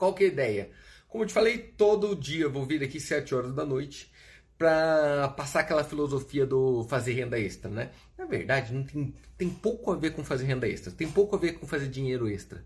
qual que é a ideia? Como eu te falei, todo dia eu vou vir aqui 7 horas da noite para passar aquela filosofia do fazer renda extra, né? Na verdade, não tem, tem pouco a ver com fazer renda extra, tem pouco a ver com fazer dinheiro extra.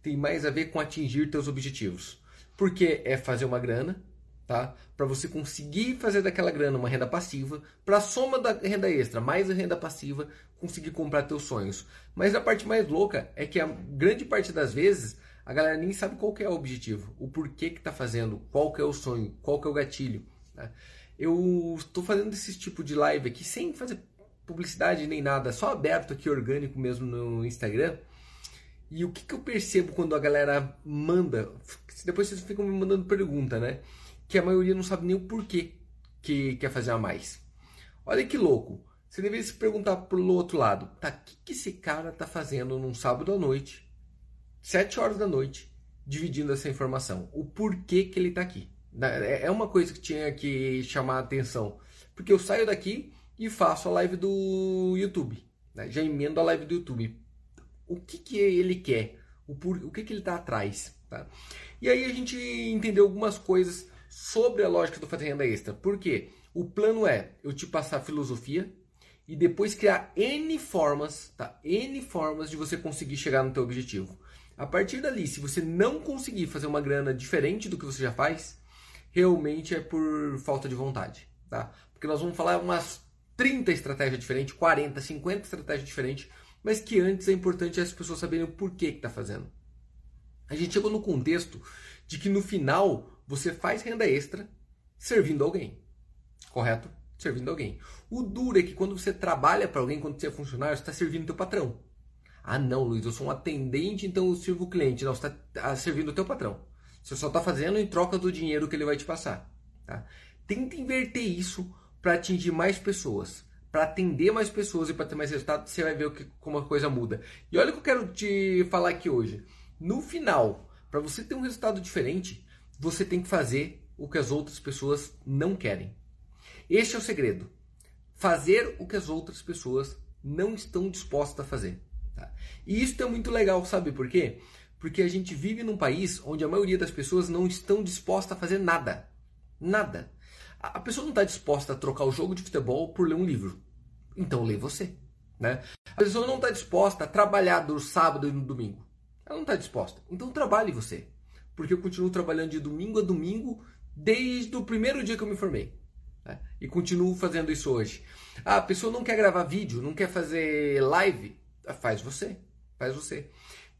Tem mais a ver com atingir teus objetivos. Porque é fazer uma grana, tá? Para você conseguir fazer daquela grana uma renda passiva, para a soma da renda extra mais a renda passiva, conseguir comprar teus sonhos. Mas a parte mais louca é que a grande parte das vezes a galera nem sabe qual que é o objetivo, o porquê que está fazendo, qual que é o sonho, qual que é o gatilho. Né? Eu estou fazendo esse tipo de live aqui sem fazer publicidade nem nada, só aberto aqui, orgânico mesmo no Instagram. E o que, que eu percebo quando a galera manda, depois vocês ficam me mandando pergunta, né? Que a maioria não sabe nem o porquê que quer fazer a mais. Olha que louco. Você deveria se perguntar pelo outro lado, tá? O que, que esse cara tá fazendo num sábado à noite sete horas da noite, dividindo essa informação. O porquê que ele está aqui. É, é uma coisa que tinha que chamar a atenção. Porque eu saio daqui e faço a live do YouTube. Né? Já emendo a live do YouTube. O que, que ele quer? O, por, o que, que ele está atrás? Tá? E aí a gente entendeu algumas coisas sobre a lógica do fazer renda extra. Por quê? O plano é eu te passar filosofia e depois criar N formas, tá? N formas de você conseguir chegar no teu objetivo. A partir dali, se você não conseguir fazer uma grana diferente do que você já faz, realmente é por falta de vontade, tá? Porque nós vamos falar umas 30 estratégias diferentes, 40, 50 estratégias diferentes, mas que antes é importante as pessoas saberem o porquê que está fazendo. A gente chegou no contexto de que no final você faz renda extra servindo alguém, correto? Servindo alguém. O duro é que quando você trabalha para alguém, quando você é funcionário, você está servindo teu patrão. Ah, não, Luiz, eu sou um atendente, então eu sirvo o cliente. Não, você está tá servindo o teu patrão. Você só está fazendo em troca do dinheiro que ele vai te passar. Tá? Tenta inverter isso para atingir mais pessoas, para atender mais pessoas e para ter mais resultado. Você vai ver que, como a coisa muda. E olha o que eu quero te falar aqui hoje. No final, para você ter um resultado diferente, você tem que fazer o que as outras pessoas não querem. Este é o segredo. Fazer o que as outras pessoas não estão dispostas a fazer. Tá? E isso é muito legal, sabe por quê? Porque a gente vive num país onde a maioria das pessoas não estão dispostas a fazer nada. Nada. A pessoa não está disposta a trocar o jogo de futebol por ler um livro. Então lê você. Né? A pessoa não está disposta a trabalhar do sábado e no domingo. Ela não está disposta. Então trabalhe você. Porque eu continuo trabalhando de domingo a domingo desde o primeiro dia que eu me formei. Né? E continuo fazendo isso hoje. Ah, a pessoa não quer gravar vídeo, não quer fazer live. Faz você. Faz você.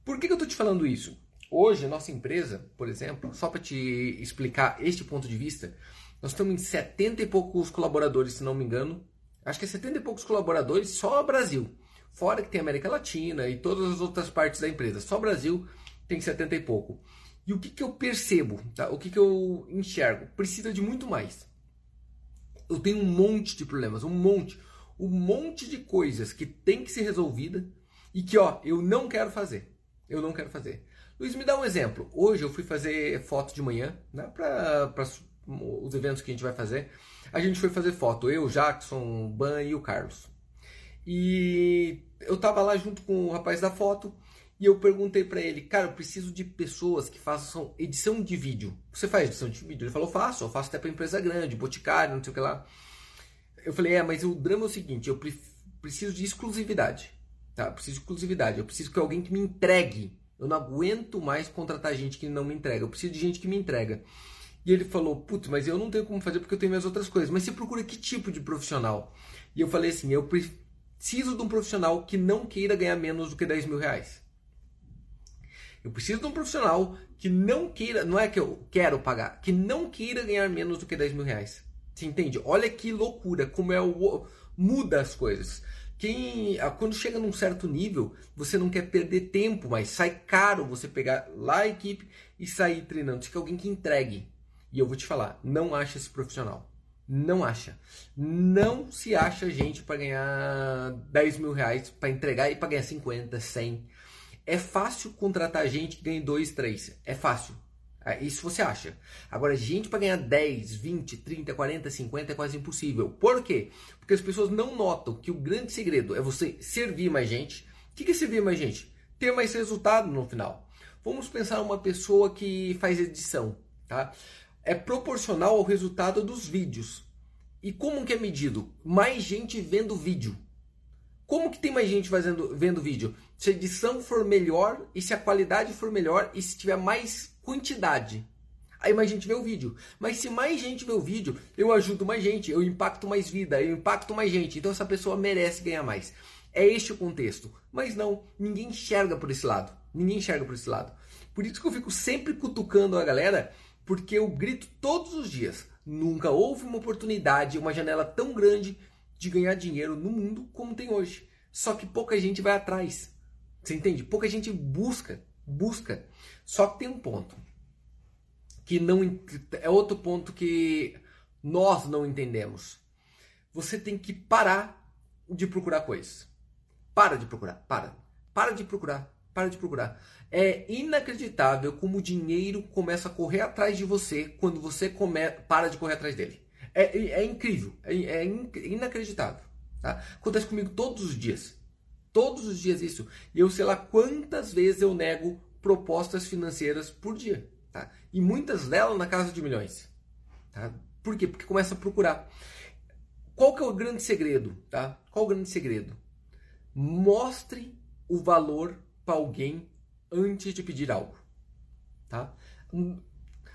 Por que, que eu estou te falando isso? Hoje, a nossa empresa, por exemplo, só para te explicar este ponto de vista, nós estamos em 70 e poucos colaboradores, se não me engano. Acho que é 70 e poucos colaboradores só Brasil. Fora que tem América Latina e todas as outras partes da empresa. Só Brasil tem 70 e pouco. E o que, que eu percebo? Tá? O que, que eu enxergo? Precisa de muito mais. Eu tenho um monte de problemas, um monte um monte de coisas que tem que ser resolvida e que, ó, eu não quero fazer. Eu não quero fazer. Luiz, me dá um exemplo. Hoje eu fui fazer foto de manhã, né, para os eventos que a gente vai fazer. A gente foi fazer foto, eu, Jackson, Ban e o Carlos. E eu tava lá junto com o rapaz da foto e eu perguntei para ele, cara, eu preciso de pessoas que façam edição de vídeo. Você faz edição de vídeo? Ele falou, faço, eu faço até para empresa grande, boticário, não sei o que lá eu falei, é, mas o drama é o seguinte, eu preciso de exclusividade. Tá? Eu preciso de exclusividade. Eu preciso que alguém que me entregue. Eu não aguento mais contratar gente que não me entrega. Eu preciso de gente que me entrega. E ele falou, putz, mas eu não tenho como fazer porque eu tenho minhas outras coisas. Mas você procura que tipo de profissional? E eu falei assim, eu preciso de um profissional que não queira ganhar menos do que 10 mil reais. Eu preciso de um profissional que não queira, não é que eu quero pagar, que não queira ganhar menos do que 10 mil reais. Você entende? Olha que loucura, como é o muda as coisas. Quem, ah, quando chega num certo nível, você não quer perder tempo, mas sai caro você pegar lá a equipe e sair treinando. Você quer alguém que entregue. E eu vou te falar, não acha esse profissional. Não acha. Não se acha gente para ganhar 10 mil reais para entregar e para ganhar 50, 100. É fácil contratar gente que ganha 2, 3. É fácil. É, isso você acha. Agora, gente para ganhar 10, 20, 30, 40, 50 é quase impossível. Por quê? Porque as pessoas não notam que o grande segredo é você servir mais gente. O que é servir mais gente? Ter mais resultado no final. Vamos pensar uma pessoa que faz edição, tá? É proporcional ao resultado dos vídeos. E como que é medido? Mais gente vendo vídeo. Como que tem mais gente fazendo, vendo vídeo? Se a edição for melhor e se a qualidade for melhor e se tiver mais quantidade. Aí mais gente vê o vídeo. Mas se mais gente vê o vídeo, eu ajudo mais gente, eu impacto mais vida, eu impacto mais gente. Então essa pessoa merece ganhar mais. É este o contexto. Mas não, ninguém enxerga por esse lado. Ninguém enxerga por esse lado. Por isso que eu fico sempre cutucando a galera, porque eu grito todos os dias. Nunca houve uma oportunidade, uma janela tão grande de ganhar dinheiro no mundo como tem hoje. Só que pouca gente vai atrás. Você entende? Pouca gente busca, busca. Só que tem um ponto que não é outro ponto que nós não entendemos. Você tem que parar de procurar coisas. Para de procurar, para. Para de procurar, para de procurar. É inacreditável como o dinheiro começa a correr atrás de você quando você come, para de correr atrás dele. É, é incrível, é, é inacreditável. Tá? Acontece comigo todos os dias. Todos os dias isso. E eu sei lá quantas vezes eu nego propostas financeiras por dia. Tá? E muitas delas na casa de milhões. Tá? Por quê? Porque começa a procurar. Qual que é o grande segredo? Tá? Qual o grande segredo? Mostre o valor para alguém antes de pedir algo. Tá?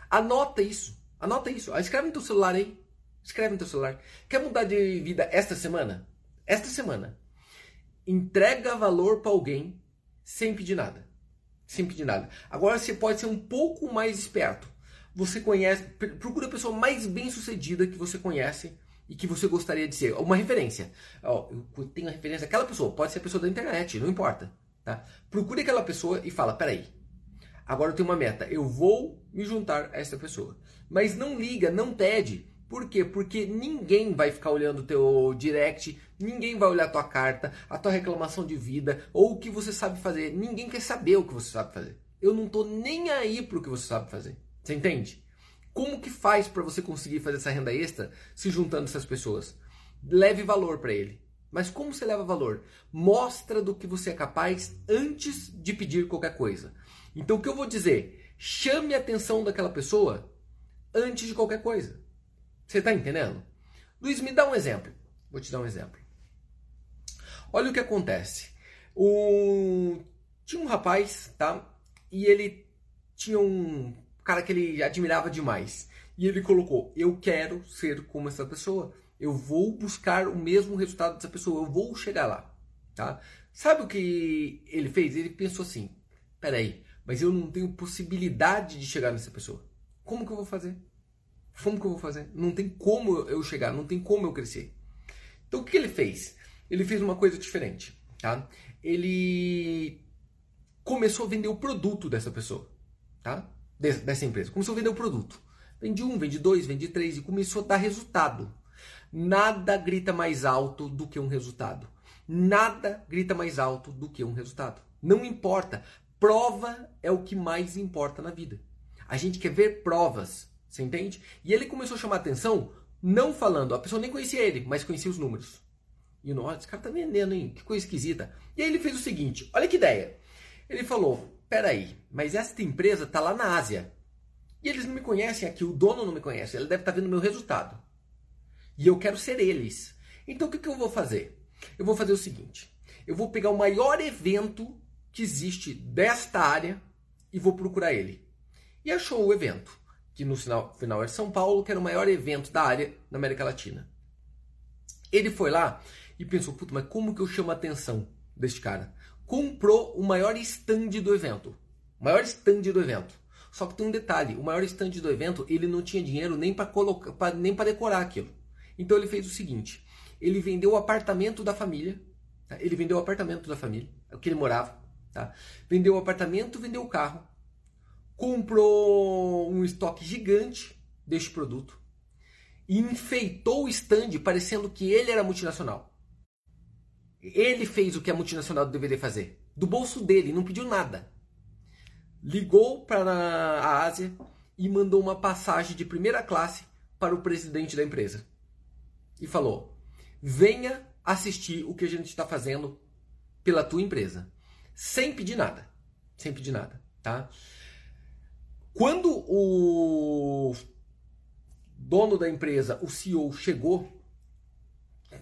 Anota isso. Anota isso. Escreve no teu celular aí. Escreve no teu celular. Quer mudar de vida esta semana? Esta semana. Entrega valor para alguém sem pedir nada sem pedir nada. Agora você pode ser um pouco mais esperto. Você conhece, procura a pessoa mais bem sucedida que você conhece e que você gostaria de ser. Uma referência. Ó, eu tenho a referência aquela pessoa, pode ser a pessoa da internet, não importa. Tá? Procure aquela pessoa e fala: peraí, agora eu tenho uma meta, eu vou me juntar a essa pessoa. Mas não liga, não pede. Por quê? Porque ninguém vai ficar olhando o teu direct, ninguém vai olhar a tua carta, a tua reclamação de vida ou o que você sabe fazer. Ninguém quer saber o que você sabe fazer. Eu não tô nem aí pro que você sabe fazer. Você entende? Como que faz para você conseguir fazer essa renda extra se juntando essas pessoas? Leve valor para ele. Mas como você leva valor? Mostra do que você é capaz antes de pedir qualquer coisa. Então o que eu vou dizer? Chame a atenção daquela pessoa antes de qualquer coisa. Você está entendendo? Luiz, me dá um exemplo. Vou te dar um exemplo. Olha o que acontece. O... Tinha um rapaz, tá? E ele tinha um cara que ele admirava demais. E ele colocou: Eu quero ser como essa pessoa. Eu vou buscar o mesmo resultado dessa pessoa. Eu vou chegar lá. Tá? Sabe o que ele fez? Ele pensou assim: Peraí, mas eu não tenho possibilidade de chegar nessa pessoa. Como que eu vou fazer? Como que eu vou fazer? Não tem como eu chegar, não tem como eu crescer. Então o que ele fez? Ele fez uma coisa diferente, tá? Ele começou a vender o produto dessa pessoa, tá? Dessa empresa. Começou a vender o produto. Vende um, vende dois, vende três e começou a dar resultado. Nada grita mais alto do que um resultado. Nada grita mais alto do que um resultado. Não importa. Prova é o que mais importa na vida. A gente quer ver provas. Você entende? E ele começou a chamar atenção, não falando, a pessoa nem conhecia ele, mas conhecia os números. E o nossa, esse cara tá vendendo, hein? Que coisa esquisita. E aí ele fez o seguinte: olha que ideia. Ele falou: peraí, mas esta empresa tá lá na Ásia. E eles não me conhecem aqui, o dono não me conhece, ele deve estar tá vendo meu resultado. E eu quero ser eles. Então o que, que eu vou fazer? Eu vou fazer o seguinte: eu vou pegar o maior evento que existe desta área e vou procurar ele. E achou o evento que no final, final era São Paulo, que era o maior evento da área na América Latina. Ele foi lá e pensou, puta, mas como que eu chamo a atenção deste cara? Comprou o maior stand do evento. O maior stand do evento. Só que tem um detalhe, o maior stand do evento, ele não tinha dinheiro nem para colocar, pra, nem para decorar aquilo. Então ele fez o seguinte, ele vendeu o apartamento da família, tá? ele vendeu o apartamento da família, o que ele morava, tá? vendeu o apartamento, vendeu o carro, comprou um estoque gigante deste produto e enfeitou o stand parecendo que ele era multinacional. Ele fez o que a multinacional deveria fazer, do bolso dele, não pediu nada. Ligou para a Ásia e mandou uma passagem de primeira classe para o presidente da empresa. E falou: venha assistir o que a gente está fazendo pela tua empresa. Sem pedir nada. Sem pedir nada. tá? Quando o dono da empresa, o CEO, chegou,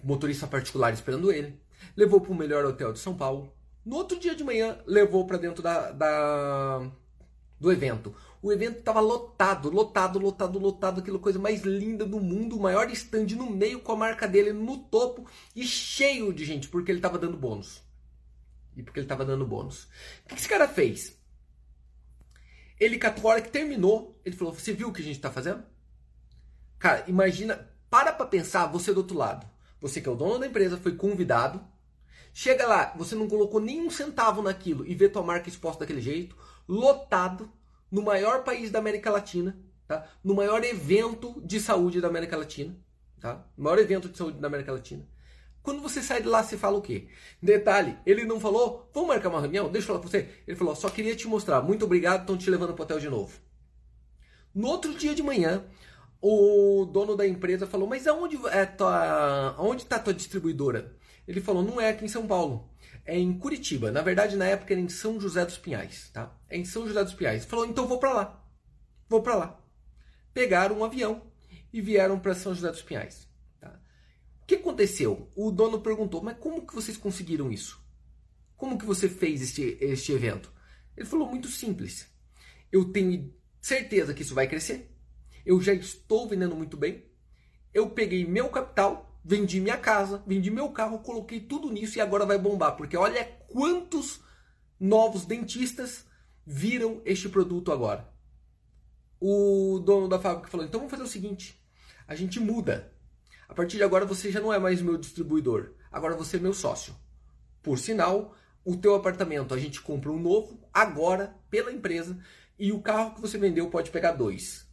motorista particular esperando ele, levou para o melhor hotel de São Paulo. No outro dia de manhã, levou para dentro da, da, do evento. O evento estava lotado, lotado, lotado, lotado, aquela coisa mais linda do mundo, o maior stand no meio com a marca dele no topo e cheio de gente, porque ele estava dando bônus. E porque ele estava dando bônus. O que esse cara fez? Ele, a hora que terminou, ele falou: Você viu o que a gente está fazendo? Cara, imagina, para pra pensar, você do outro lado. Você que é o dono da empresa, foi convidado. Chega lá, você não colocou nenhum centavo naquilo e vê tua marca exposta daquele jeito, lotado, no maior país da América Latina, tá? no maior evento de saúde da América Latina, tá? no maior evento de saúde da América Latina. Quando você sai de lá, você fala o quê? Detalhe, ele não falou, vamos marcar uma reunião? Deixa eu falar pra você. Ele falou, só queria te mostrar, muito obrigado, estão te levando pro hotel de novo. No outro dia de manhã, o dono da empresa falou, mas aonde é tua, aonde está tua distribuidora? Ele falou, não é aqui em São Paulo, é em Curitiba. Na verdade, na época era em São José dos Pinhais, tá? É em São José dos Pinhais. Falou, então vou para lá, vou para lá. Pegaram um avião e vieram para São José dos Pinhais. Que aconteceu? O dono perguntou, mas como que vocês conseguiram isso? Como que você fez este, este evento? Ele falou, muito simples. Eu tenho certeza que isso vai crescer eu já estou vendendo muito bem. Eu peguei meu capital, vendi minha casa, vendi meu carro, coloquei tudo nisso e agora vai bombar, porque olha quantos novos dentistas viram este produto agora. O dono da fábrica falou: então vamos fazer o seguinte, a gente muda. A partir de agora você já não é mais meu distribuidor, agora você é meu sócio. Por sinal, o teu apartamento a gente compra um novo agora pela empresa e o carro que você vendeu pode pegar dois.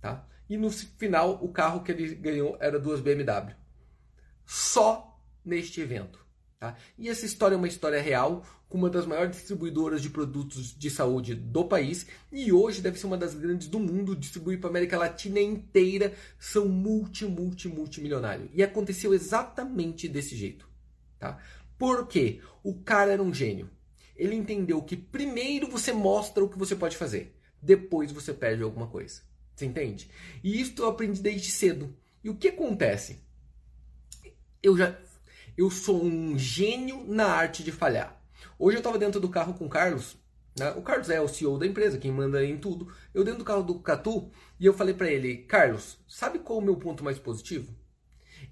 Tá? E no final, o carro que ele ganhou era duas BMW. Só neste evento. Tá? E essa história é uma história real, com uma das maiores distribuidoras de produtos de saúde do país, e hoje deve ser uma das grandes do mundo, distribui para a América Latina inteira, são multi, multi, multimilionários. E aconteceu exatamente desse jeito. Tá? Por quê? O cara era um gênio. Ele entendeu que primeiro você mostra o que você pode fazer, depois você perde alguma coisa. Você entende? E isso eu aprendi desde cedo. E o que acontece? Eu já eu sou um gênio na arte de falhar. Hoje eu estava dentro do carro com o Carlos. Né? O Carlos é o CEO da empresa, quem manda em tudo. Eu dentro do carro do Catu e eu falei para ele, Carlos, sabe qual é o meu ponto mais positivo?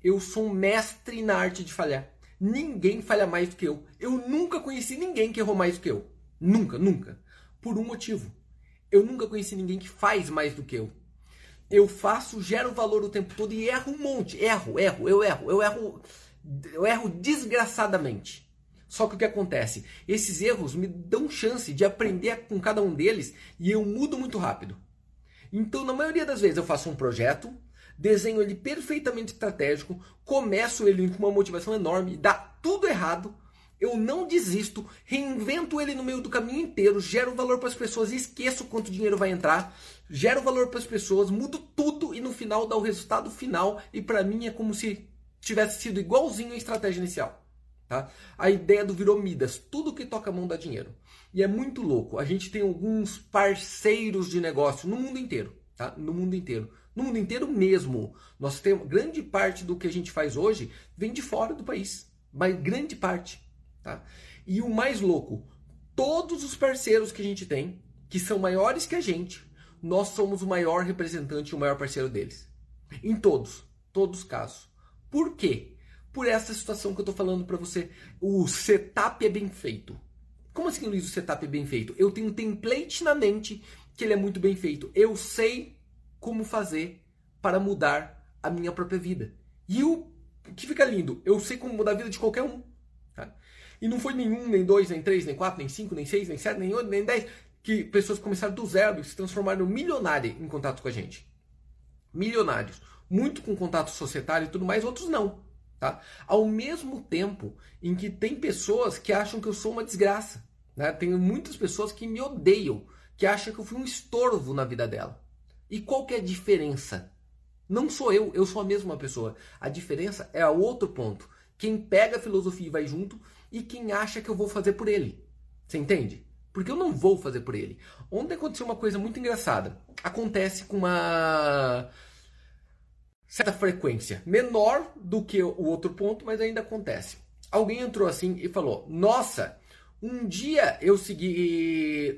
Eu sou um mestre na arte de falhar. Ninguém falha mais do que eu. Eu nunca conheci ninguém que errou mais do que eu. Nunca, nunca. Por um motivo eu nunca conheci ninguém que faz mais do que eu. Eu faço, gero valor o tempo todo e erro um monte. Erro, erro, eu erro, eu erro, eu erro desgraçadamente. Só que o que acontece? Esses erros me dão chance de aprender com cada um deles e eu mudo muito rápido. Então, na maioria das vezes, eu faço um projeto, desenho ele perfeitamente estratégico, começo ele com uma motivação enorme, dá tudo errado, eu não desisto, reinvento ele no meio do caminho inteiro, gero valor para as pessoas, esqueço quanto dinheiro vai entrar, gero valor para as pessoas, mudo tudo e no final dá o resultado final e para mim é como se tivesse sido igualzinho a estratégia inicial. Tá? A ideia do virou Midas, tudo que toca a mão dá dinheiro. E é muito louco. A gente tem alguns parceiros de negócio no mundo inteiro, tá? No mundo inteiro. No mundo inteiro mesmo. Nós temos grande parte do que a gente faz hoje vem de fora do país, mas grande parte. Tá? E o mais louco, todos os parceiros que a gente tem, que são maiores que a gente, nós somos o maior representante e o maior parceiro deles. Em todos, todos os casos. Por quê? Por essa situação que eu estou falando para você. O setup é bem feito. Como assim, Luiz, o setup é bem feito? Eu tenho um template na mente que ele é muito bem feito. Eu sei como fazer para mudar a minha própria vida. E o que fica lindo, eu sei como mudar a vida de qualquer um. E não foi nenhum, nem dois, nem três, nem quatro, nem cinco, nem seis, nem sete, nem oito, nem dez, que pessoas começaram do zero e se transformaram milionárias em contato com a gente. Milionários. Muito com contato societário e tudo mais, outros não. Tá? Ao mesmo tempo em que tem pessoas que acham que eu sou uma desgraça. Né? Tem muitas pessoas que me odeiam, que acham que eu fui um estorvo na vida dela. E qual que é a diferença? Não sou eu, eu sou a mesma pessoa. A diferença é a outro ponto. Quem pega a filosofia e vai junto e quem acha que eu vou fazer por ele. Você entende? Porque eu não vou fazer por ele. Ontem aconteceu uma coisa muito engraçada. Acontece com uma certa frequência, menor do que o outro ponto, mas ainda acontece. Alguém entrou assim e falou: Nossa, um dia eu segui.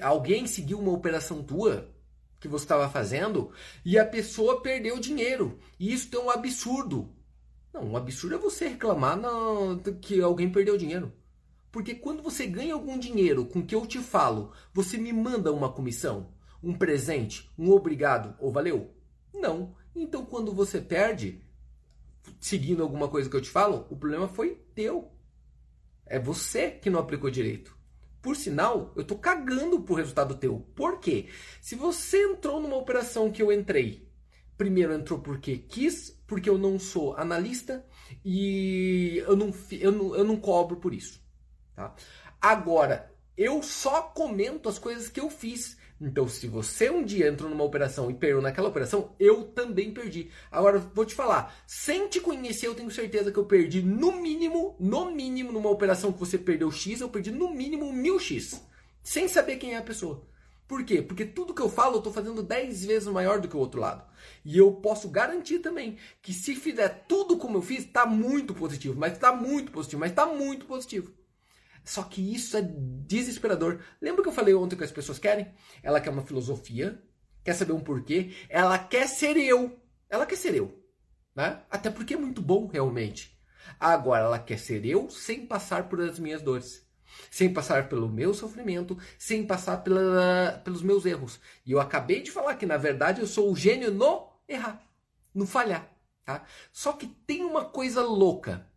alguém seguiu uma operação tua que você estava fazendo e a pessoa perdeu dinheiro. E isso é um absurdo. Não, um absurdo é você reclamar que alguém perdeu dinheiro. Porque quando você ganha algum dinheiro com que eu te falo, você me manda uma comissão, um presente, um obrigado ou valeu? Não. Então quando você perde, seguindo alguma coisa que eu te falo, o problema foi teu. É você que não aplicou direito. Por sinal, eu tô cagando pro resultado teu. Por quê? Se você entrou numa operação que eu entrei, primeiro entrou porque quis, porque eu não sou analista e eu não, eu não, eu não cobro por isso. Tá? Agora, eu só comento as coisas que eu fiz. Então, se você um dia entrou numa operação e perdeu naquela operação, eu também perdi. Agora, vou te falar, sem te conhecer, eu tenho certeza que eu perdi no mínimo, no mínimo, numa operação que você perdeu X, eu perdi no mínimo mil X. Sem saber quem é a pessoa. Por quê? Porque tudo que eu falo, eu estou fazendo 10 vezes maior do que o outro lado. E eu posso garantir também que se fizer tudo como eu fiz, está muito positivo. Mas está muito positivo, mas está muito positivo. Só que isso é desesperador. Lembra que eu falei ontem que as pessoas querem? Ela quer uma filosofia, quer saber um porquê, ela quer ser eu. Ela quer ser eu. Né? Até porque é muito bom, realmente. Agora, ela quer ser eu sem passar por as minhas dores. Sem passar pelo meu sofrimento, sem passar pela, pelos meus erros. E eu acabei de falar que, na verdade, eu sou o gênio no errar, no falhar. Tá? Só que tem uma coisa louca.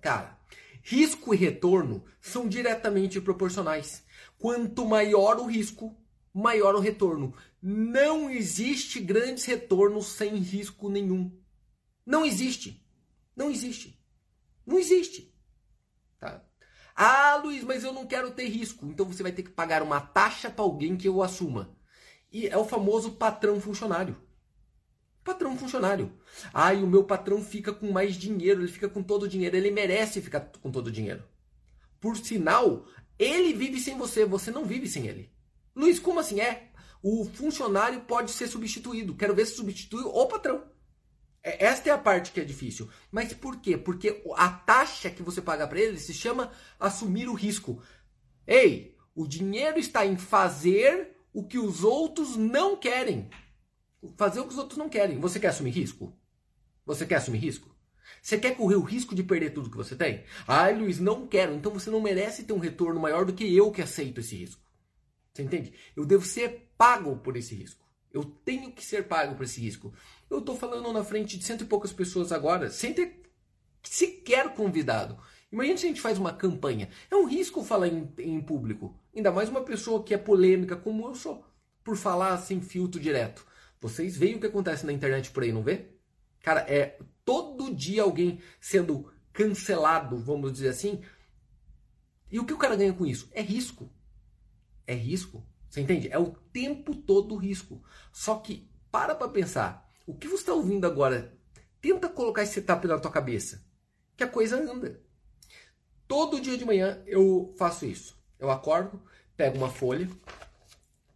Cara, Risco e retorno são diretamente proporcionais. Quanto maior o risco, maior o retorno. Não existe grandes retornos sem risco nenhum. Não existe. Não existe. Não existe. Tá? Ah, Luiz, mas eu não quero ter risco. Então você vai ter que pagar uma taxa para alguém que eu assuma. E é o famoso patrão funcionário. Patrão funcionário. Ai, o meu patrão fica com mais dinheiro, ele fica com todo o dinheiro, ele merece ficar com todo o dinheiro. Por sinal, ele vive sem você, você não vive sem ele. Luiz, como assim é? O funcionário pode ser substituído. Quero ver se substitui o patrão. É, esta é a parte que é difícil. Mas por quê? Porque a taxa que você paga para ele se chama assumir o risco. Ei, o dinheiro está em fazer o que os outros não querem fazer o que os outros não querem. Você quer assumir risco? Você quer assumir risco? Você quer correr o risco de perder tudo que você tem? Ai, Luiz, não quero. Então você não merece ter um retorno maior do que eu que aceito esse risco. Você entende? Eu devo ser pago por esse risco. Eu tenho que ser pago por esse risco. Eu estou falando na frente de cento e poucas pessoas agora, sem ter sequer convidado. Imagina se a gente faz uma campanha. É um risco falar em, em público. Ainda mais uma pessoa que é polêmica, como eu sou, por falar sem filtro direto. Vocês veem o que acontece na internet por aí, não vê? Cara, é todo dia alguém sendo cancelado, vamos dizer assim. E o que o cara ganha com isso? É risco. É risco. Você entende? É o tempo todo risco. Só que para pra pensar. O que você está ouvindo agora? Tenta colocar esse setup na tua cabeça. Que a coisa anda. Todo dia de manhã eu faço isso. Eu acordo, pego uma folha,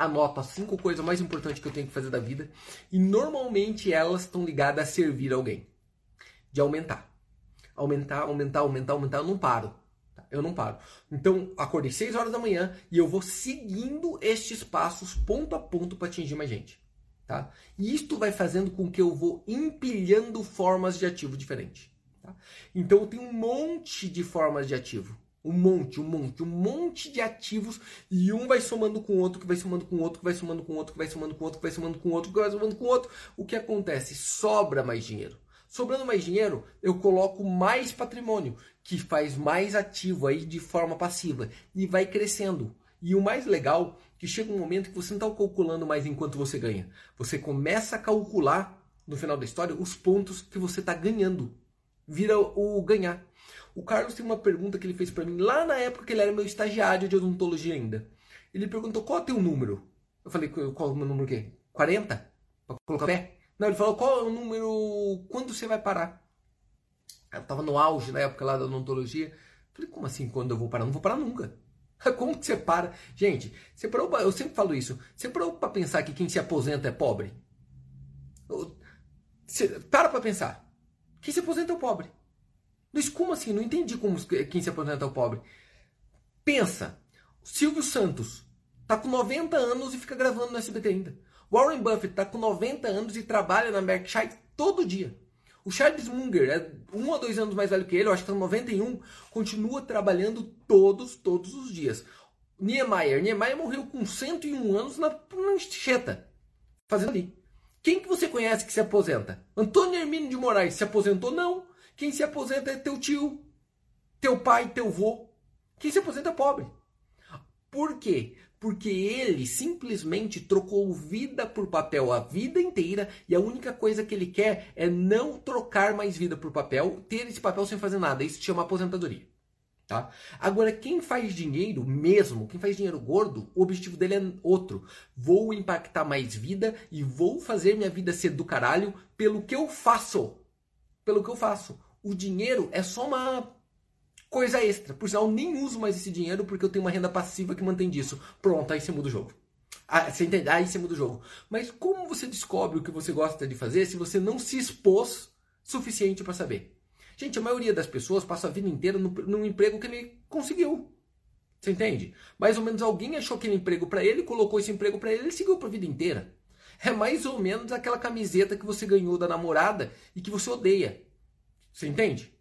anoto as cinco coisas mais importantes que eu tenho que fazer da vida e normalmente elas estão ligadas a servir alguém. De aumentar. Aumentar, aumentar, aumentar, aumentar, eu não paro. Tá? Eu não paro. Então, acordei 6 horas da manhã e eu vou seguindo estes passos ponto a ponto para atingir mais gente. Tá? E isto vai fazendo com que eu vou empilhando formas de ativo diferentes. Tá? Então, eu tenho um monte de formas de ativo. Um monte, um monte, um monte de ativos e um vai somando com o outro, que vai somando com o outro, que vai somando com o outro, que vai somando com o outro, que vai somando com o outro, que vai somando com o outro. O que acontece? Sobra mais dinheiro. Sobrando mais dinheiro, eu coloco mais patrimônio, que faz mais ativo aí de forma passiva e vai crescendo. E o mais legal, que chega um momento que você não está calculando mais enquanto você ganha. Você começa a calcular no final da história os pontos que você está ganhando. Vira o ganhar. O Carlos tem uma pergunta que ele fez para mim lá na época que ele era meu estagiário de odontologia ainda. Ele perguntou qual é o teu número. Eu falei, qual é o meu número quê? 40? Pra colocar pé? Não, ele falou, qual é o número, quando você vai parar? Eu tava no auge na época lá da odontologia. Eu falei, como assim quando eu vou parar? Não vou parar nunca. Como que você para? Gente, você parou, eu sempre falo isso. Você parou para pensar que quem se aposenta é pobre? Você, para para pensar. Quem se aposenta é o pobre. Mas como assim? Não entendi como quem se aposenta é o pobre. Pensa. Silvio Santos tá com 90 anos e fica gravando no SBT ainda. Warren Buffett tá com 90 anos e trabalha na Berkshire todo dia. O Charles Munger é um ou dois anos mais velho que ele, eu acho que tá 91, continua trabalhando todos, todos os dias. Niemeyer, Niemeyer morreu com 101 anos na, na fazendo ali. Quem que você conhece que se aposenta? Antônio Hermínio de Moraes se aposentou? Não. Quem se aposenta é teu tio, teu pai, teu vô. Quem se aposenta é pobre. Por quê? porque ele simplesmente trocou vida por papel a vida inteira e a única coisa que ele quer é não trocar mais vida por papel, ter esse papel sem fazer nada. Isso se chama aposentadoria. Tá? Agora, quem faz dinheiro mesmo, quem faz dinheiro gordo, o objetivo dele é outro. Vou impactar mais vida e vou fazer minha vida ser do caralho pelo que eu faço. Pelo que eu faço. O dinheiro é só uma coisa extra. Por sinal, nem uso mais esse dinheiro porque eu tenho uma renda passiva que mantém disso. Pronto, aí você muda o jogo. Ah, você entende? Aí você muda o jogo. Mas como você descobre o que você gosta de fazer se você não se expôs suficiente para saber? Gente, a maioria das pessoas passa a vida inteira no, num emprego que ele conseguiu. Você entende? Mais ou menos alguém achou aquele emprego para ele, colocou esse emprego para ele, ele seguiu para a vida inteira. É mais ou menos aquela camiseta que você ganhou da namorada e que você odeia. Você entende?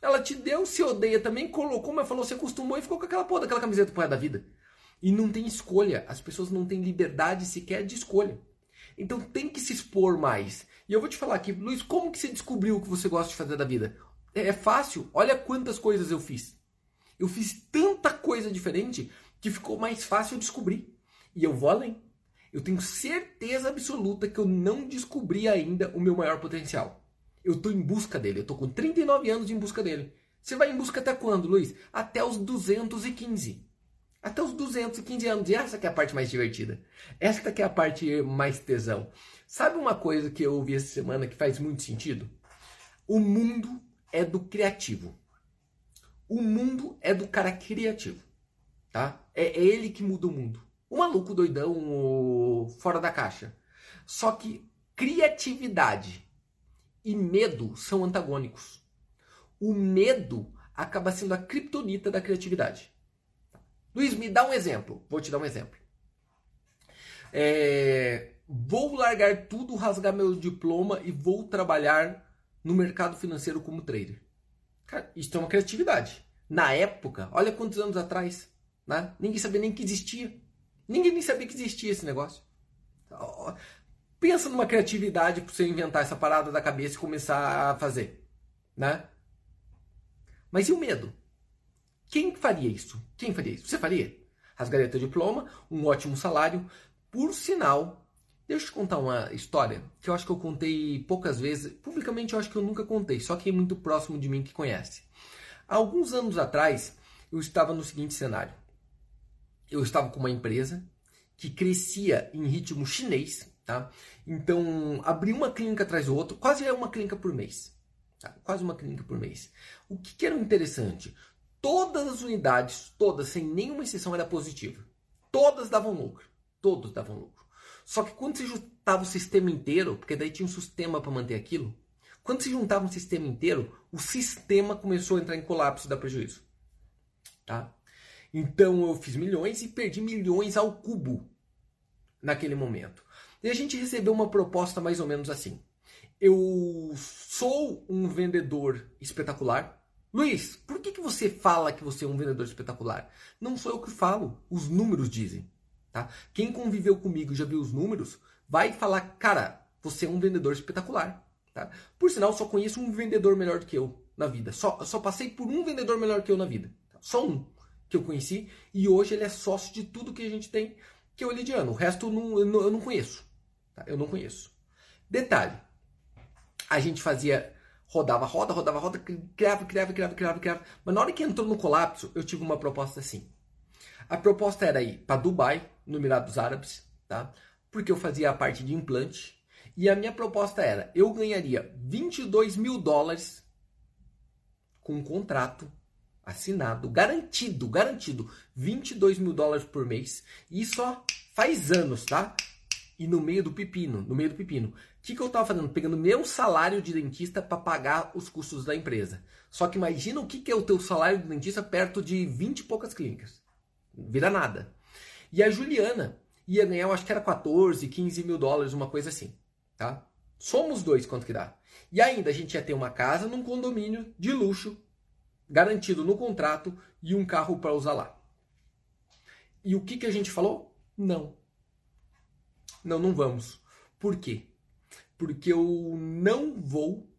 Ela te deu, se odeia também, colocou, mas falou, você acostumou e ficou com aquela porra daquela camiseta resto da vida. E não tem escolha. As pessoas não têm liberdade sequer de escolha. Então tem que se expor mais. E eu vou te falar aqui, Luiz, como que você descobriu o que você gosta de fazer da vida? É, é fácil. Olha quantas coisas eu fiz. Eu fiz tanta coisa diferente que ficou mais fácil descobrir. E eu vou além. Eu tenho certeza absoluta que eu não descobri ainda o meu maior potencial. Eu estou em busca dele. Eu estou com 39 anos em busca dele. Você vai em busca até quando, Luiz? Até os 215. Até os 215 anos. E essa que é a parte mais divertida. Esta que é a parte mais tesão. Sabe uma coisa que eu ouvi essa semana que faz muito sentido? O mundo é do criativo. O mundo é do cara criativo. Tá? É ele que muda o mundo. O maluco doidão, o fora da caixa. Só que criatividade e medo são antagônicos. O medo acaba sendo a criptonita da criatividade. Luiz, me dá um exemplo. Vou te dar um exemplo. É, vou largar tudo, rasgar meu diploma e vou trabalhar no mercado financeiro como trader. Cara, isso é uma criatividade. Na época, olha quantos anos atrás, né? ninguém sabia nem que existia. Ninguém nem sabia que existia esse negócio. Pensa numa criatividade para você inventar essa parada da cabeça e começar a fazer, né? Mas e o medo? Quem faria isso? Quem faria isso? Você faria? Rasgaria teu diploma, um ótimo salário. Por sinal, deixa eu te contar uma história que eu acho que eu contei poucas vezes. Publicamente eu acho que eu nunca contei, só quem é muito próximo de mim que conhece. Há alguns anos atrás, eu estava no seguinte cenário. Eu estava com uma empresa que crescia em ritmo chinês, Tá? Então, abrir uma clínica atrás do outro, quase é uma clínica por mês. Tá? Quase uma clínica por mês. O que, que era interessante? Todas as unidades, todas, sem nenhuma exceção, era positiva. Todas davam lucro. Todos davam lucro. Só que quando se juntava o sistema inteiro, porque daí tinha um sistema para manter aquilo, quando se juntava um sistema inteiro, o sistema começou a entrar em colapso e dar prejuízo. Tá? Então eu fiz milhões e perdi milhões ao cubo naquele momento. E a gente recebeu uma proposta mais ou menos assim. Eu sou um vendedor espetacular. Luiz, por que, que você fala que você é um vendedor espetacular? Não sou eu que falo, os números dizem. Tá? Quem conviveu comigo e já viu os números, vai falar, cara, você é um vendedor espetacular. Tá? Por sinal, só conheço um vendedor melhor do que eu na vida. Só, só passei por um vendedor melhor que eu na vida. Só um que eu conheci. E hoje ele é sócio de tudo que a gente tem, que é o Elidiano. O resto eu não, eu não conheço. Tá? Eu não conheço. Detalhe: a gente fazia, rodava, roda, rodava, roda, criava, criava, criava, criava, criava. Mas na hora que entrou no colapso, eu tive uma proposta assim. A proposta era ir para Dubai, no Emirados Árabes, tá? Porque eu fazia a parte de implante. E a minha proposta era: eu ganharia 22 mil dólares com um contrato assinado, garantido, garantido, 22 mil dólares por mês. E só faz anos, tá? E no meio do pepino, no meio do pepino. O que, que eu tava fazendo? Pegando meu salário de dentista para pagar os custos da empresa. Só que imagina o que, que é o teu salário de dentista perto de 20 e poucas clínicas. Vira nada. E a Juliana ia ganhar, eu acho que era 14, 15 mil dólares, uma coisa assim. Tá? Somos dois, quanto que dá? E ainda a gente ia ter uma casa num condomínio de luxo garantido no contrato e um carro para usar lá. E o que, que a gente falou? Não. Não, não vamos. Por quê? Porque eu não vou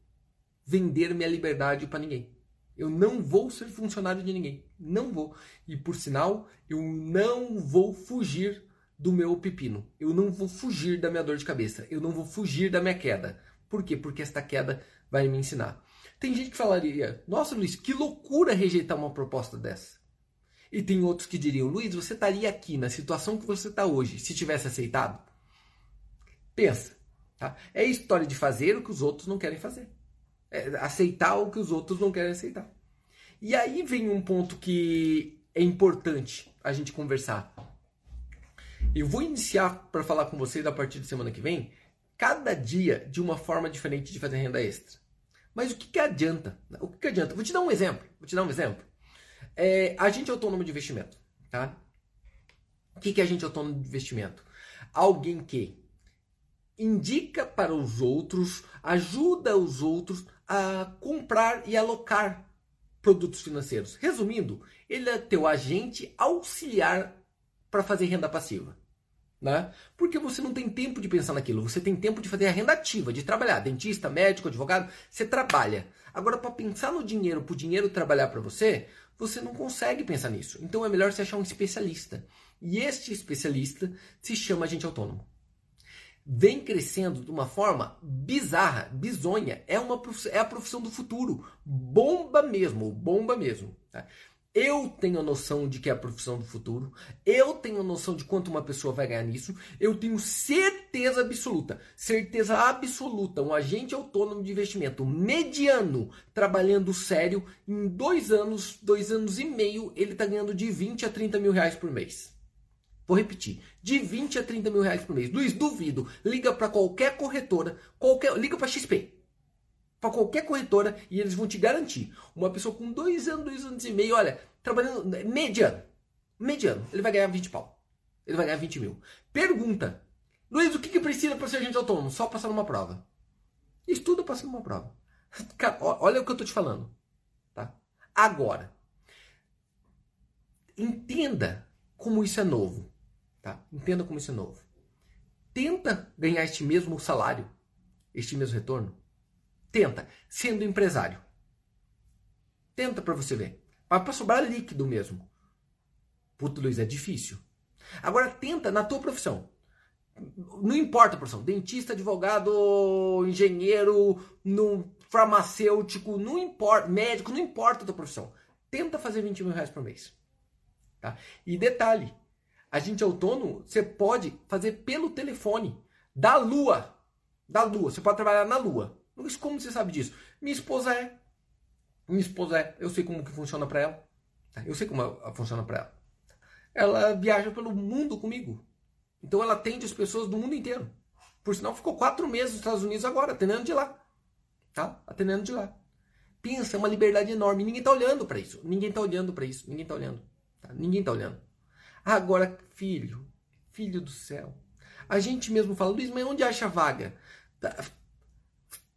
vender minha liberdade para ninguém. Eu não vou ser funcionário de ninguém. Não vou. E por sinal, eu não vou fugir do meu pepino. Eu não vou fugir da minha dor de cabeça. Eu não vou fugir da minha queda. Por quê? Porque esta queda vai me ensinar. Tem gente que falaria: Nossa, Luiz, que loucura rejeitar uma proposta dessa. E tem outros que diriam: Luiz, você estaria aqui na situação que você está hoje se tivesse aceitado? Pensa. Tá? É história de fazer o que os outros não querem fazer. É aceitar o que os outros não querem aceitar. E aí vem um ponto que é importante a gente conversar. Eu vou iniciar para falar com vocês a partir de semana que vem, cada dia de uma forma diferente de fazer renda extra. Mas o que, que adianta? O que, que adianta? Vou te dar um exemplo. Vou te dar um exemplo. É, agente autônomo de investimento. Tá? O que, que é agente autônomo de investimento? Alguém que indica para os outros, ajuda os outros a comprar e alocar produtos financeiros. Resumindo, ele é teu agente auxiliar para fazer renda passiva. Né? Porque você não tem tempo de pensar naquilo, você tem tempo de fazer a renda ativa, de trabalhar. Dentista, médico, advogado, você trabalha. Agora, para pensar no dinheiro, para o dinheiro trabalhar para você, você não consegue pensar nisso. Então é melhor você achar um especialista. E este especialista se chama agente autônomo. Vem crescendo de uma forma bizarra, bizonha. É, uma, é a profissão do futuro. Bomba mesmo, bomba mesmo. Tá? Eu tenho a noção de que é a profissão do futuro. Eu tenho a noção de quanto uma pessoa vai ganhar nisso. Eu tenho certeza absoluta, certeza absoluta, um agente autônomo de investimento mediano, trabalhando sério, em dois anos, dois anos e meio, ele está ganhando de 20 a 30 mil reais por mês. Vou repetir, de 20 a 30 mil reais por mês. Luiz, duvido. Liga para qualquer corretora, qualquer, liga para XP para qualquer corretora e eles vão te garantir. Uma pessoa com dois anos, dois anos e meio, olha, trabalhando mediano, mediano, ele vai ganhar 20 pau. Ele vai ganhar 20 mil. Pergunta, Luiz, o que, que precisa para ser agente autônomo? Só passar numa prova. Estuda passando uma prova. Cara, olha o que eu tô te falando. Tá? Agora, entenda como isso é novo. Tá? Entenda como isso é novo. Tenta ganhar este mesmo salário, este mesmo retorno Tenta, sendo empresário. Tenta para você ver. Mas para sobrar líquido mesmo. Puta, Luiz, é difícil. Agora tenta na tua profissão. Não importa a profissão. Dentista, advogado, engenheiro, no farmacêutico, não importa. Médico, não importa a tua profissão. Tenta fazer 20 mil reais por mês. Tá? E detalhe, a gente autônomo, você pode fazer pelo telefone. Da lua. Da lua. Você pode trabalhar na lua. Luiz, como você sabe disso? Minha esposa é. Minha esposa é. Eu sei como que funciona para ela. Eu sei como funciona para ela. Ela viaja pelo mundo comigo. Então ela atende as pessoas do mundo inteiro. Por sinal, ficou quatro meses nos Estados Unidos agora, atendendo de lá. Tá? Atendendo de lá. Pensa, é uma liberdade enorme. Ninguém tá olhando para isso. Ninguém tá olhando para isso. Ninguém tá olhando. Tá? Ninguém tá olhando. Agora, filho, filho do céu. A gente mesmo fala, Luiz, mas onde acha vaga? Tá,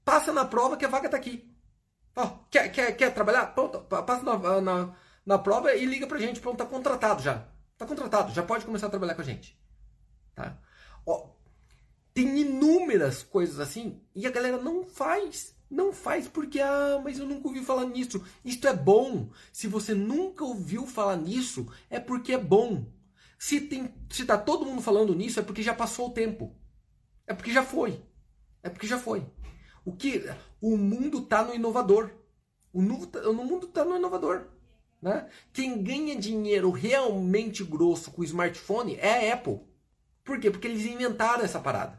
Passa na prova que a vaga está aqui. Oh, quer, quer, quer trabalhar? Pronto, passa na, na, na prova e liga pra gente. Pronto, tá contratado já. Tá contratado, já pode começar a trabalhar com a gente. Tá? Oh, tem inúmeras coisas assim e a galera não faz. Não faz porque, ah, mas eu nunca ouvi falar nisso. Isto é bom. Se você nunca ouviu falar nisso, é porque é bom. Se, tem, se tá todo mundo falando nisso, é porque já passou o tempo. É porque já foi. É porque já foi. O que o mundo está no inovador. O, mundo tá, o mundo está no inovador. Né? Quem ganha dinheiro realmente grosso com o smartphone é a Apple. Por quê? Porque eles inventaram essa parada.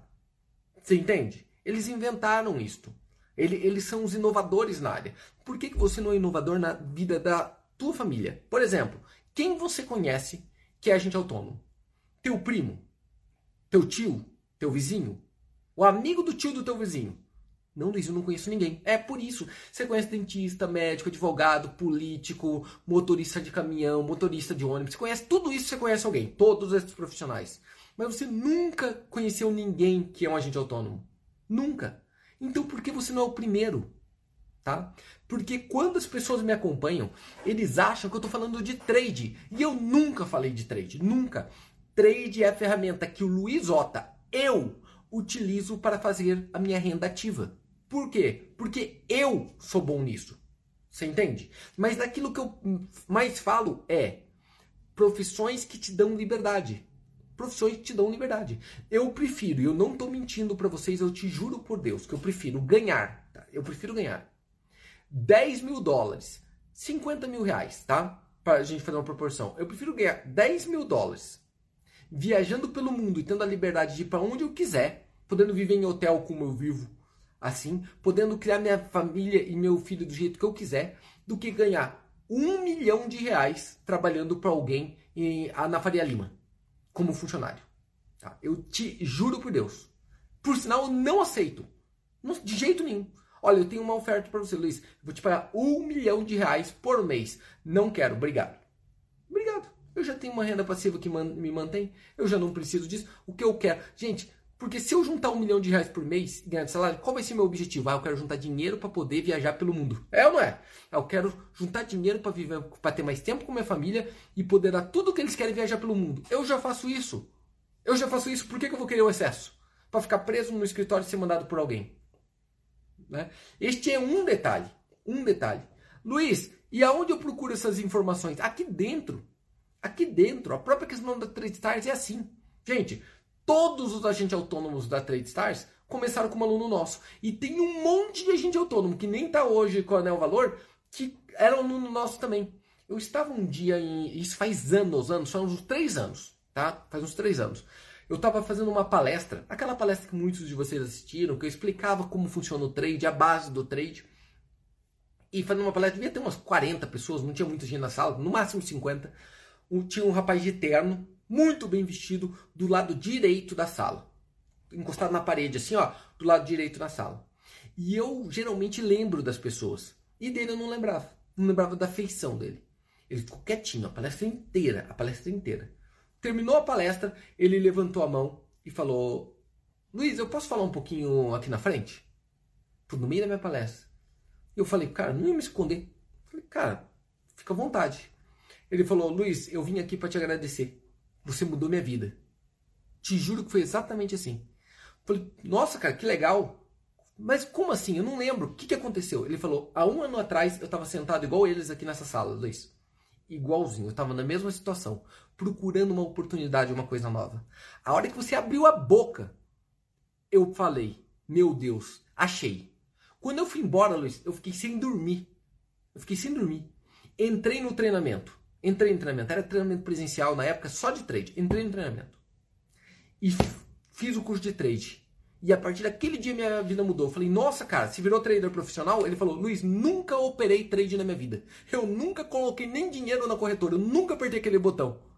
Você entende? Eles inventaram isto. Eles, eles são os inovadores na área. Por que, que você não é inovador na vida da tua família. Por exemplo, quem você conhece que é agente autônomo? Teu primo? Teu tio? Teu vizinho? O amigo do tio do teu vizinho? Não, Luiz, eu não conheço ninguém. É por isso. Você conhece dentista, médico, advogado, político, motorista de caminhão, motorista de ônibus. Você conhece tudo isso, você conhece alguém. Todos esses profissionais. Mas você nunca conheceu ninguém que é um agente autônomo. Nunca. Então por que você não é o primeiro? Tá? Porque quando as pessoas me acompanham, eles acham que eu estou falando de trade. E eu nunca falei de trade. Nunca. Trade é a ferramenta que o Luiz Ota, eu, utilizo para fazer a minha renda ativa. Por quê? Porque eu sou bom nisso. Você entende? Mas daquilo que eu mais falo é profissões que te dão liberdade. Profissões que te dão liberdade. Eu prefiro, e eu não estou mentindo para vocês, eu te juro por Deus, que eu prefiro ganhar. Tá? Eu prefiro ganhar 10 mil dólares, 50 mil reais, tá? Para a gente fazer uma proporção. Eu prefiro ganhar 10 mil dólares viajando pelo mundo e tendo a liberdade de ir para onde eu quiser, podendo viver em hotel como eu vivo, assim, podendo criar minha família e meu filho do jeito que eu quiser, do que ganhar um milhão de reais trabalhando para alguém em, na Faria Lima, como funcionário. Tá? Eu te juro por Deus. Por sinal, eu não aceito. De jeito nenhum. Olha, eu tenho uma oferta para você, Luiz. Vou te pagar um milhão de reais por mês. Não quero, obrigado. Obrigado. Eu já tenho uma renda passiva que me mantém. Eu já não preciso disso. O que eu quero. Gente, porque se eu juntar um milhão de reais por mês e ganhar de salário, qual vai ser meu objetivo? Ah, eu quero juntar dinheiro para poder viajar pelo mundo. É ou não é? Ah, eu quero juntar dinheiro para viver, para ter mais tempo com minha família e poder dar tudo o que eles querem viajar pelo mundo. Eu já faço isso. Eu já faço isso. Por que, que eu vou querer o excesso? Para ficar preso no escritório e ser mandado por alguém. Né? Este é um detalhe. Um detalhe. Luiz, e aonde eu procuro essas informações? Aqui dentro. Aqui dentro. A própria questão da Trade Stars é assim. Gente, todos os agentes autônomos da Trade Stars começaram como aluno nosso. E tem um monte de agente autônomo que nem está hoje com o Anel Valor, que era aluno nosso também. Eu estava um dia em. Isso faz anos, anos, faz uns três anos, tá? Faz uns três anos. Eu estava fazendo uma palestra, aquela palestra que muitos de vocês assistiram, que eu explicava como funciona o trade, a base do trade. E fazendo uma palestra, devia ter umas 40 pessoas, não tinha muita gente na sala, no máximo 50. tinha um rapaz de terno, muito bem vestido, do lado direito da sala. Encostado na parede, assim, ó, do lado direito da sala. E eu geralmente lembro das pessoas. E dele eu não lembrava. Não lembrava da feição dele. Ele ficou quietinho a palestra inteira, a palestra inteira. Terminou a palestra, ele levantou a mão e falou: Luiz, eu posso falar um pouquinho aqui na frente? No meio da minha palestra. Eu falei, cara, não ia me esconder. falei, cara, fica à vontade. Ele falou, Luiz, eu vim aqui para te agradecer. Você mudou minha vida. Te juro que foi exatamente assim. Falei, nossa, cara, que legal. Mas como assim? Eu não lembro. O que, que aconteceu? Ele falou, há um ano atrás eu estava sentado igual eles aqui nessa sala, Luiz. Igualzinho. Eu estava na mesma situação. Procurando uma oportunidade, uma coisa nova. A hora que você abriu a boca, eu falei, meu Deus, achei. Quando eu fui embora, Luiz, eu fiquei sem dormir. Eu fiquei sem dormir. Entrei no treinamento. Entrei no treinamento, era treinamento presencial na época só de trade. Entrei no treinamento. E fiz o curso de trade. E a partir daquele dia minha vida mudou. Eu falei, nossa, cara, se virou trader profissional? Ele falou, Luiz, nunca operei trade na minha vida. Eu nunca coloquei nem dinheiro na corretora. Eu nunca apertei aquele botão.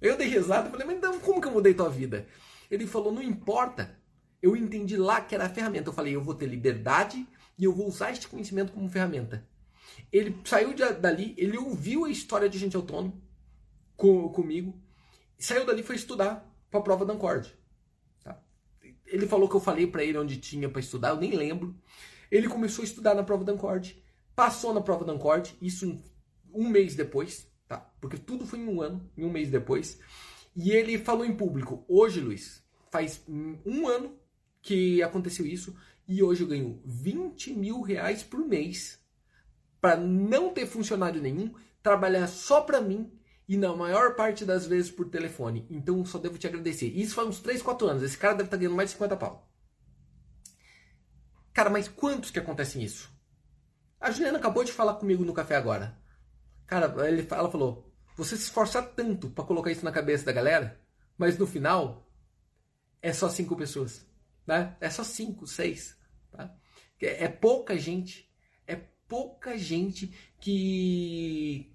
Eu dei risada falei, mas então como que eu mudei tua vida? Ele falou, não importa. Eu entendi lá que era a ferramenta. Eu falei, eu vou ter liberdade e eu vou usar este conhecimento como ferramenta. Ele saiu de, dali, ele ouviu a história de gente autônomo com, comigo, saiu dali foi estudar para a prova da Ancord. Tá? Ele falou que eu falei para ele onde tinha para estudar, eu nem lembro. Ele começou a estudar na prova da Ancord, passou na prova da Ancord, isso um mês depois? Porque tudo foi em um ano, em um mês depois. E ele falou em público: Hoje, Luiz, faz um ano que aconteceu isso e hoje eu ganho 20 mil reais por mês para não ter funcionário nenhum, trabalhar só para mim e na maior parte das vezes por telefone. Então só devo te agradecer. Isso faz uns 3, 4 anos. Esse cara deve estar tá ganhando mais de 50 pau. Cara, mas quantos que acontecem isso? A Juliana acabou de falar comigo no café agora. Cara, ele, ela falou: você se esforça tanto para colocar isso na cabeça da galera, mas no final é só cinco pessoas. Né? É só cinco, seis. Tá? É, é pouca gente pouca gente que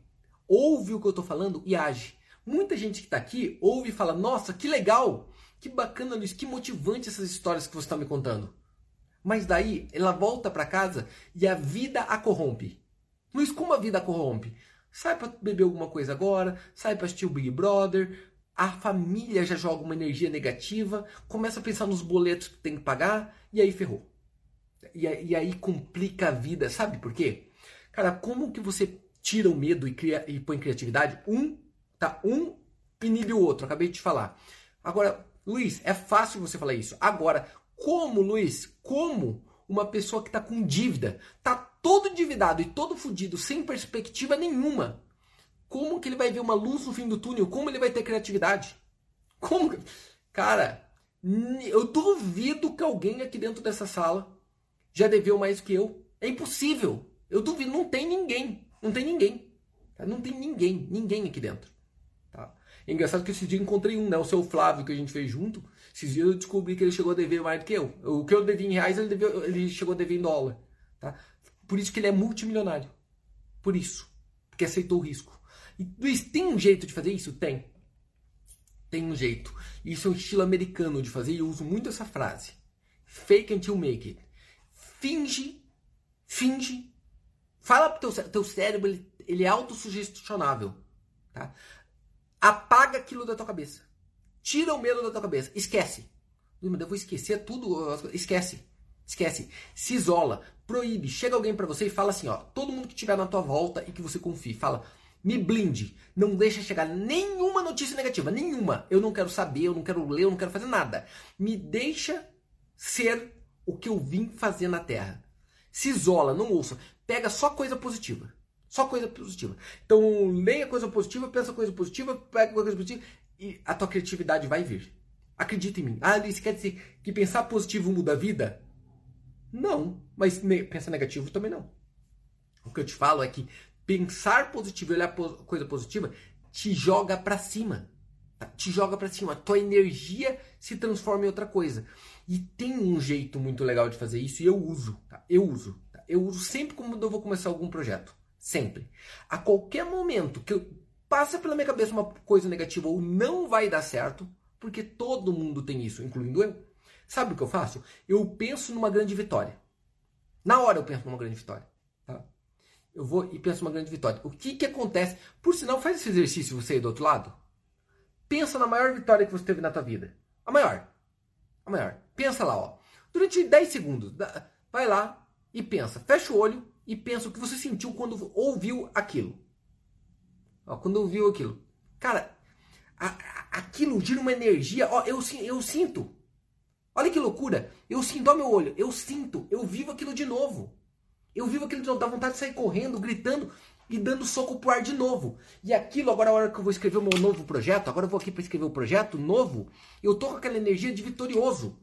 ouve o que eu estou falando e age. Muita gente que está aqui ouve e fala: Nossa, que legal, que bacana, Luiz, que motivante essas histórias que você está me contando. Mas daí ela volta para casa e a vida a corrompe. Luiz, como a vida corrompe? Sai para beber alguma coisa agora, sai para assistir o Big Brother, a família já joga uma energia negativa, começa a pensar nos boletos que tem que pagar e aí ferrou. E, e aí complica a vida, sabe por quê? Cara, como que você tira o medo e, cria, e põe criatividade? Um, tá? Um inibe o outro, acabei de te falar. Agora, Luiz, é fácil você falar isso. Agora, como, Luiz? Como uma pessoa que está com dívida, tá todo endividado e todo fudido, sem perspectiva nenhuma, como que ele vai ver uma luz no fim do túnel? Como ele vai ter criatividade? Como? Cara, eu duvido que alguém aqui dentro dessa sala já deveu mais que eu. É impossível. Eu duvido, não tem ninguém. Não tem ninguém. Tá? Não tem ninguém, ninguém aqui dentro. Tá? É engraçado que esse dia encontrei um, né? O seu Flávio, que a gente fez junto. Esses dias eu descobri que ele chegou a dever mais do que eu. O que eu devia em reais, ele, ele chegou a dever em dólar. Tá? Por isso que ele é multimilionário. Por isso. Porque aceitou o risco. E, Luiz, tem um jeito de fazer isso? Tem. Tem um jeito. Isso é um estilo americano de fazer e eu uso muito essa frase. Fake until make it. Finge, finge. Fala pro teu, teu cérebro, ele, ele é autossugestionável. Tá? Apaga aquilo da tua cabeça. Tira o medo da tua cabeça. Esquece. Eu vou esquecer tudo. Esquece. Esquece. Se isola. Proíbe. Chega alguém para você e fala assim, ó. Todo mundo que estiver na tua volta e que você confie. Fala, me blinde. Não deixa chegar nenhuma notícia negativa. Nenhuma. Eu não quero saber, eu não quero ler, eu não quero fazer nada. Me deixa ser o que eu vim fazer na Terra. Se isola, não ouça. Pega só coisa positiva. Só coisa positiva. Então, leia coisa positiva, pensa coisa positiva, pega coisa positiva e a tua criatividade vai vir. Acredita em mim. Ah, isso quer dizer que pensar positivo muda a vida? Não, mas pensar negativo também não. O que eu te falo é que pensar positivo e olhar coisa positiva te joga para cima. Tá? Te joga para cima. A tua energia se transforma em outra coisa. E tem um jeito muito legal de fazer isso e eu uso. Tá? Eu uso. Tá? Eu uso sempre quando eu vou começar algum projeto. Sempre. A qualquer momento que eu passa pela minha cabeça uma coisa negativa ou não vai dar certo, porque todo mundo tem isso, incluindo eu. Sabe o que eu faço? Eu penso numa grande vitória. Na hora eu penso numa grande vitória. Tá? Eu vou e penso numa grande vitória. O que, que acontece? Por sinal, faz esse exercício você aí do outro lado. Pensa na maior vitória que você teve na tua vida. A maior. A maior. Pensa lá, ó. Durante 10 segundos. Vai lá e pensa. Fecha o olho e pensa o que você sentiu quando ouviu aquilo. Ó, quando ouviu aquilo. Cara, a, a, aquilo gira uma energia. Ó, eu, eu sinto. Olha que loucura. Eu sinto, ó meu olho. Eu sinto. Eu vivo aquilo de novo. Eu vivo aquilo de novo. Dá vontade de sair correndo, gritando e dando soco pro ar de novo. E aquilo, agora a hora que eu vou escrever o meu novo projeto, agora eu vou aqui para escrever o projeto novo, eu tô com aquela energia de vitorioso.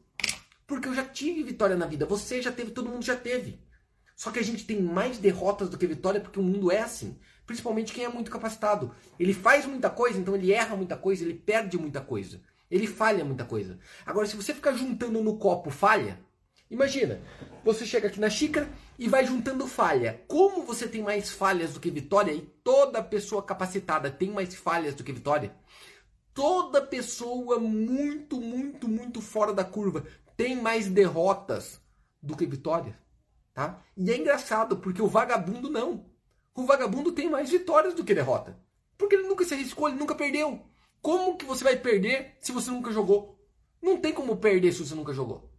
Porque eu já tive vitória na vida. Você já teve, todo mundo já teve. Só que a gente tem mais derrotas do que vitória porque o mundo é assim. Principalmente quem é muito capacitado. Ele faz muita coisa, então ele erra muita coisa, ele perde muita coisa. Ele falha muita coisa. Agora, se você ficar juntando no copo falha, imagina, você chega aqui na xícara e vai juntando falha. Como você tem mais falhas do que vitória e toda pessoa capacitada tem mais falhas do que vitória, toda pessoa muito, muito, muito fora da curva tem mais derrotas do que vitórias. Tá? E é engraçado, porque o vagabundo não. O vagabundo tem mais vitórias do que derrota. Porque ele nunca se arriscou, ele nunca perdeu. Como que você vai perder se você nunca jogou? Não tem como perder se você nunca jogou.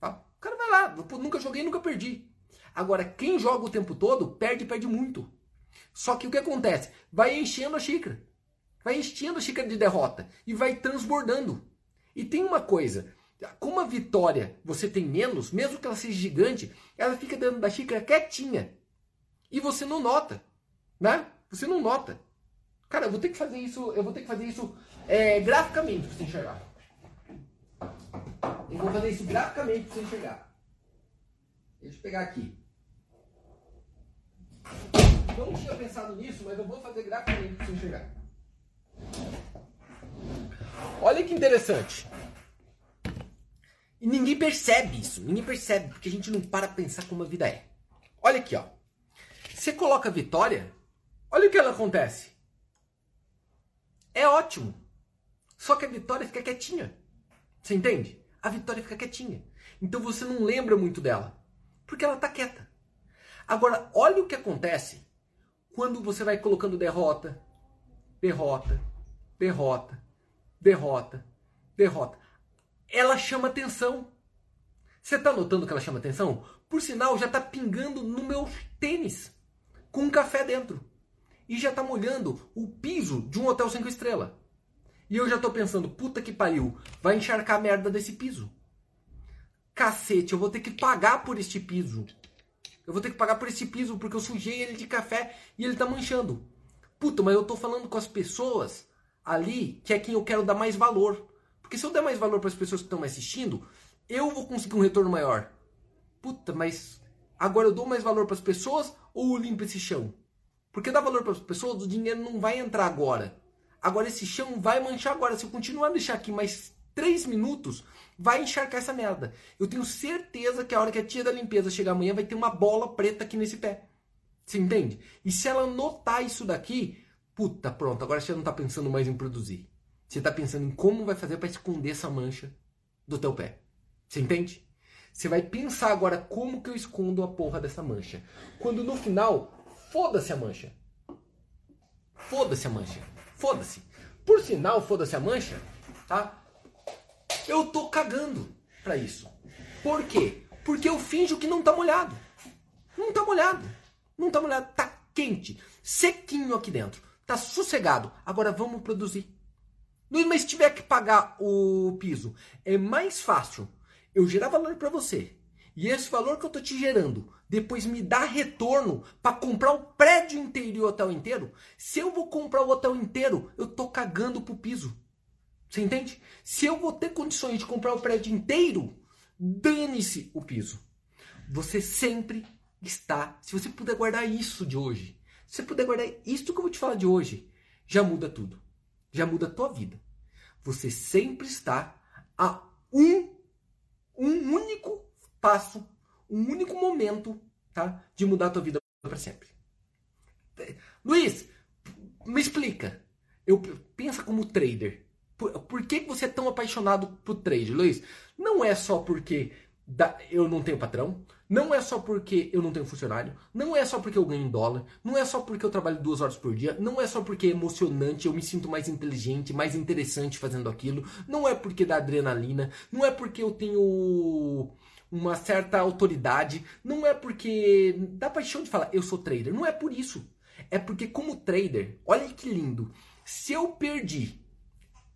Tá? O cara vai lá, nunca joguei, nunca perdi. Agora, quem joga o tempo todo, perde perde muito. Só que o que acontece? Vai enchendo a xícara. Vai enchendo a xícara de derrota. E vai transbordando. E tem uma coisa. Com uma vitória você tem menos, mesmo que ela seja gigante, ela fica dentro da xícara quietinha. E você não nota. Né? Você não nota. Cara, eu vou ter que fazer isso, eu vou ter que fazer isso é, graficamente para você enxergar. Eu vou fazer isso graficamente para você enxergar. Deixa eu pegar aqui. Não tinha pensado nisso, mas eu vou fazer graficamente para você enxergar. Olha que interessante. E ninguém percebe isso. Ninguém percebe, porque a gente não para pensar como a vida é. Olha aqui, ó. Você coloca a vitória, olha o que ela acontece. É ótimo. Só que a Vitória fica quietinha. Você entende? A Vitória fica quietinha. Então você não lembra muito dela. Porque ela tá quieta. Agora, olha o que acontece quando você vai colocando derrota, derrota, derrota, derrota, derrota. Ela chama atenção. Você tá notando que ela chama atenção? Por sinal, já tá pingando no meu tênis com um café dentro. E já tá molhando o piso de um hotel cinco estrelas. E eu já tô pensando, puta que pariu, vai encharcar a merda desse piso. Cacete, eu vou ter que pagar por este piso. Eu vou ter que pagar por este piso porque eu sujei ele de café e ele tá manchando. Puta, mas eu tô falando com as pessoas ali que é quem eu quero dar mais valor. Porque se eu der mais valor para as pessoas que estão me assistindo, eu vou conseguir um retorno maior. Puta, mas agora eu dou mais valor para as pessoas ou eu limpo esse chão? Porque dar valor para as pessoas, o dinheiro não vai entrar agora. Agora esse chão vai manchar agora. Se eu continuar a deixar aqui mais 3 minutos, vai encharcar essa merda. Eu tenho certeza que a hora que a tia da limpeza chegar amanhã vai ter uma bola preta aqui nesse pé. Você entende? E se ela notar isso daqui, puta, pronto, agora você não está pensando mais em produzir. Você está pensando em como vai fazer para esconder essa mancha do teu pé. Você entende? Você vai pensar agora como que eu escondo a porra dessa mancha. Quando no final, foda-se a mancha. Foda-se a mancha. Foda-se. Por sinal, foda-se a mancha, tá? Eu tô cagando pra isso. Por quê? Porque eu finjo que não tá molhado. Não tá molhado. Não tá molhado. Tá quente. Sequinho aqui dentro. Tá sossegado. Agora vamos produzir. Mas se tiver que pagar o piso, é mais fácil eu gerar valor para você. E esse valor que eu tô te gerando, depois me dá retorno para comprar o prédio inteiro e o hotel inteiro. Se eu vou comprar o hotel inteiro, eu tô cagando pro piso. Você entende? Se eu vou ter condições de comprar o prédio inteiro, dane-se o piso. Você sempre está. Se você puder guardar isso de hoje, se você puder guardar isso que eu vou te falar de hoje, já muda tudo. Já muda a tua vida. Você sempre está a um, um único passo, um único momento, tá? De mudar a tua vida para sempre. Luiz, me explica. Eu pensa como trader. Por, por que você é tão apaixonado por trade, Luiz? Não é só porque da, eu não tenho patrão, não é só porque eu não tenho funcionário, não é só porque eu ganho em dólar, não é só porque eu trabalho duas horas por dia, não é só porque é emocionante, eu me sinto mais inteligente, mais interessante fazendo aquilo, não é porque dá adrenalina, não é porque eu tenho uma certa autoridade, não é porque dá paixão de falar eu sou trader, não é por isso. É porque como trader, olha que lindo, se eu perdi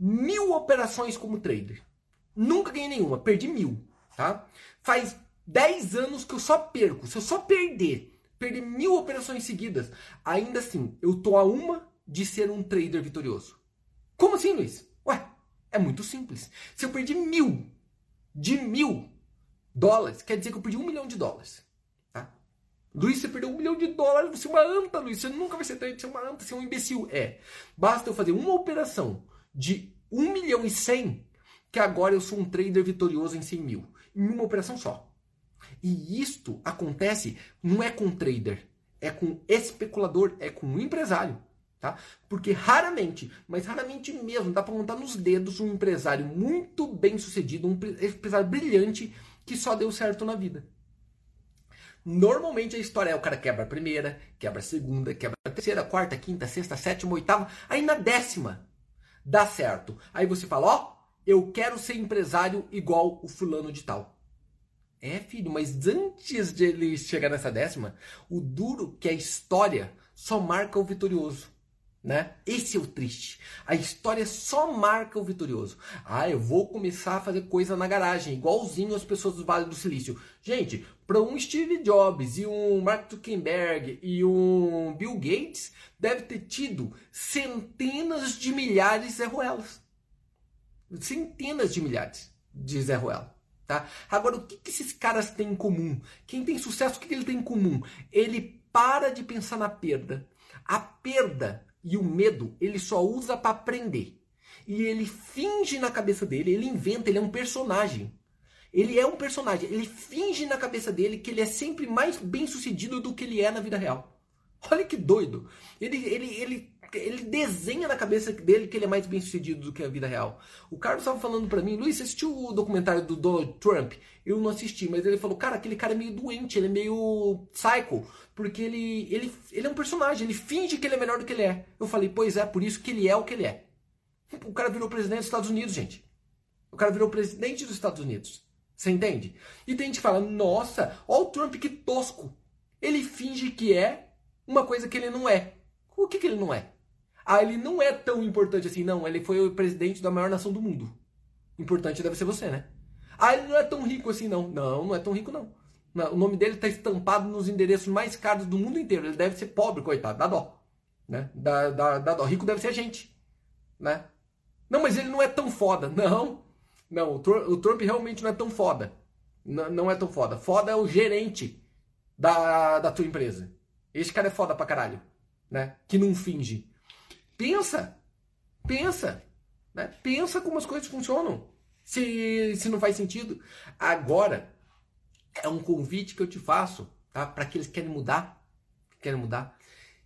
mil operações como trader. Nunca ganhei nenhuma, perdi mil, tá? Faz 10 anos que eu só perco. Se eu só perder, perder mil operações seguidas, ainda assim, eu tô a uma de ser um trader vitorioso. Como assim, Luiz? Ué, é muito simples. Se eu perdi mil, de mil dólares, quer dizer que eu perdi um milhão de dólares. Tá? Luiz, você perdeu um milhão de dólares, você é uma anta, Luiz. Você nunca vai ser trader, você é uma anta, você é um imbecil. É. Basta eu fazer uma operação de 1 milhão e 100, que agora eu sou um trader vitorioso em 100 mil. Em uma operação só. E isto acontece não é com trader, é com especulador, é com empresário. Tá? Porque raramente, mas raramente mesmo, dá para contar nos dedos um empresário muito bem sucedido, um empresário brilhante que só deu certo na vida. Normalmente a história é o cara quebra a primeira, quebra a segunda, quebra a terceira, quarta, quinta, sexta, sétima, oitava, aí na décima dá certo. Aí você fala, ó, oh, eu quero ser empresário igual o fulano de tal. É, filho, mas antes de ele chegar nessa décima, o duro que a história só marca o vitorioso. Né? Esse é o triste. A história só marca o vitorioso. Ah, eu vou começar a fazer coisa na garagem, igualzinho as pessoas do Vale do Silício. Gente, para um Steve Jobs e um Mark Zuckerberg e um Bill Gates, deve ter tido centenas de milhares de Zé Ruelas. Centenas de milhares de Zé Ruela. Tá? Agora, o que, que esses caras têm em comum? Quem tem sucesso, o que, que ele tem em comum? Ele para de pensar na perda. A perda e o medo ele só usa para aprender. E ele finge na cabeça dele, ele inventa, ele é um personagem. Ele é um personagem, ele finge na cabeça dele que ele é sempre mais bem sucedido do que ele é na vida real. Olha que doido. Ele, ele, ele ele desenha na cabeça dele que ele é mais bem sucedido do que a vida real. O Carlos estava falando para mim, Luiz, você assistiu o documentário do Donald Trump? Eu não assisti, mas ele falou, cara, aquele cara é meio doente, ele é meio psycho, porque ele, ele, ele é um personagem, ele finge que ele é melhor do que ele é. Eu falei, pois é, por isso que ele é o que ele é. O cara virou presidente dos Estados Unidos, gente. O cara virou presidente dos Estados Unidos. Você entende? E tem gente que fala, nossa, olha o Trump que tosco. Ele finge que é uma coisa que ele não é. O que, que ele não é? Ah, ele não é tão importante assim. Não, ele foi o presidente da maior nação do mundo. Importante deve ser você, né? Ah, ele não é tão rico assim, não. Não, não é tão rico, não. O nome dele está estampado nos endereços mais caros do mundo inteiro. Ele deve ser pobre, coitado. Dá dó. Né? Dá, dá, dá dó. Rico deve ser a gente. Né? Não, mas ele não é tão foda. Não. Não, o Trump, o Trump realmente não é tão foda. Não, não, é tão foda. Foda é o gerente da, da tua empresa. Esse cara é foda pra caralho. Né? Que não finge. Pensa. Pensa. Né? Pensa como as coisas funcionam. Se, se não faz sentido. Agora, é um convite que eu te faço tá? para aqueles que querem mudar. Querem mudar.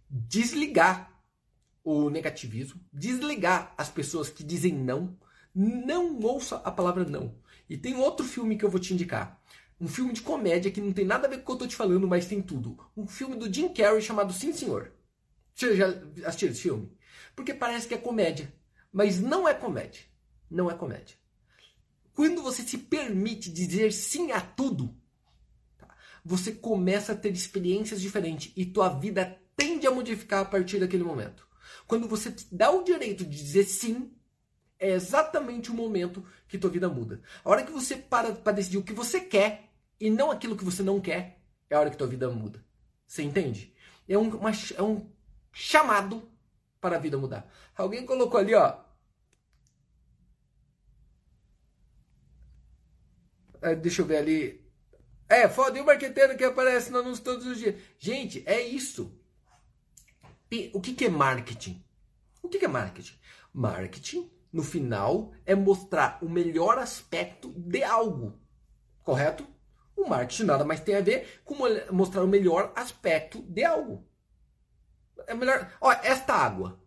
Desligar o negativismo, desligar as pessoas que dizem não, não ouça a palavra não. E tem outro filme que eu vou te indicar. Um filme de comédia que não tem nada a ver com o que eu tô te falando, mas tem tudo. Um filme do Jim Carrey chamado Sim Senhor. Você já assistiu esse filme? Porque parece que é comédia, mas não é comédia. Não é comédia. Quando você se permite dizer sim a tudo, tá? você começa a ter experiências diferentes e tua vida tende a modificar a partir daquele momento. Quando você dá o direito de dizer sim, é exatamente o momento que tua vida muda. A hora que você para para decidir o que você quer e não aquilo que você não quer, é a hora que tua vida muda. Você entende? É um, uma, é um chamado para a vida mudar. Alguém colocou ali, ó. É, deixa eu ver ali. É, foda, e o marqueteiro que aparece no anúncio todos os dias. Gente, é isso. O que, que é marketing? O que, que é marketing? Marketing, no final, é mostrar o melhor aspecto de algo. Correto? O marketing nada mais tem a ver com mostrar o melhor aspecto de algo. É melhor. Ó, esta água.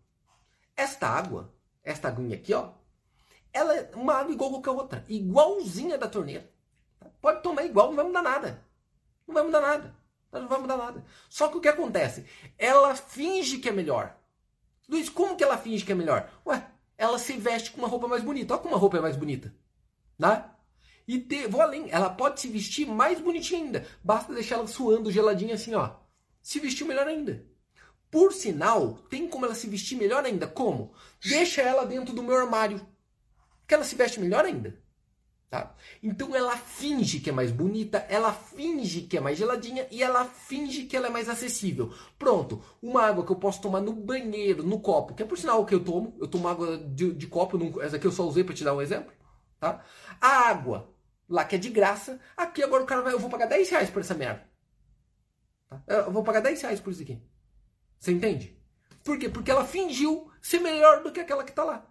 Esta água, esta aguinha aqui, ó. Ela é uma água igual a qualquer outra. Igualzinha da torneira. Pode tomar igual, não vai mudar nada. Não vai mudar nada. Não vai mudar nada. Só que o que acontece? Ela finge que é melhor. Luiz, como que ela finge que é melhor? Ué, ela se veste com uma roupa mais bonita. Olha como uma roupa é mais bonita. Né? E te, vou além, ela pode se vestir mais bonitinha ainda. Basta deixar ela suando, geladinha assim, ó. Se vestiu melhor ainda. Por sinal, tem como ela se vestir melhor ainda. Como? Deixa ela dentro do meu armário. Que ela se veste melhor ainda. Tá? Então ela finge que é mais bonita, ela finge que é mais geladinha e ela finge que ela é mais acessível. Pronto, uma água que eu posso tomar no banheiro, no copo, que é por sinal o que eu tomo, eu tomo água de, de copo, não, essa aqui eu só usei para te dar um exemplo. Tá? A água, lá que é de graça, aqui agora o cara vai, eu vou pagar 10 reais por essa merda. Tá? Eu vou pagar 10 reais por isso aqui. Você entende? Por quê? Porque ela fingiu ser melhor do que aquela que está lá.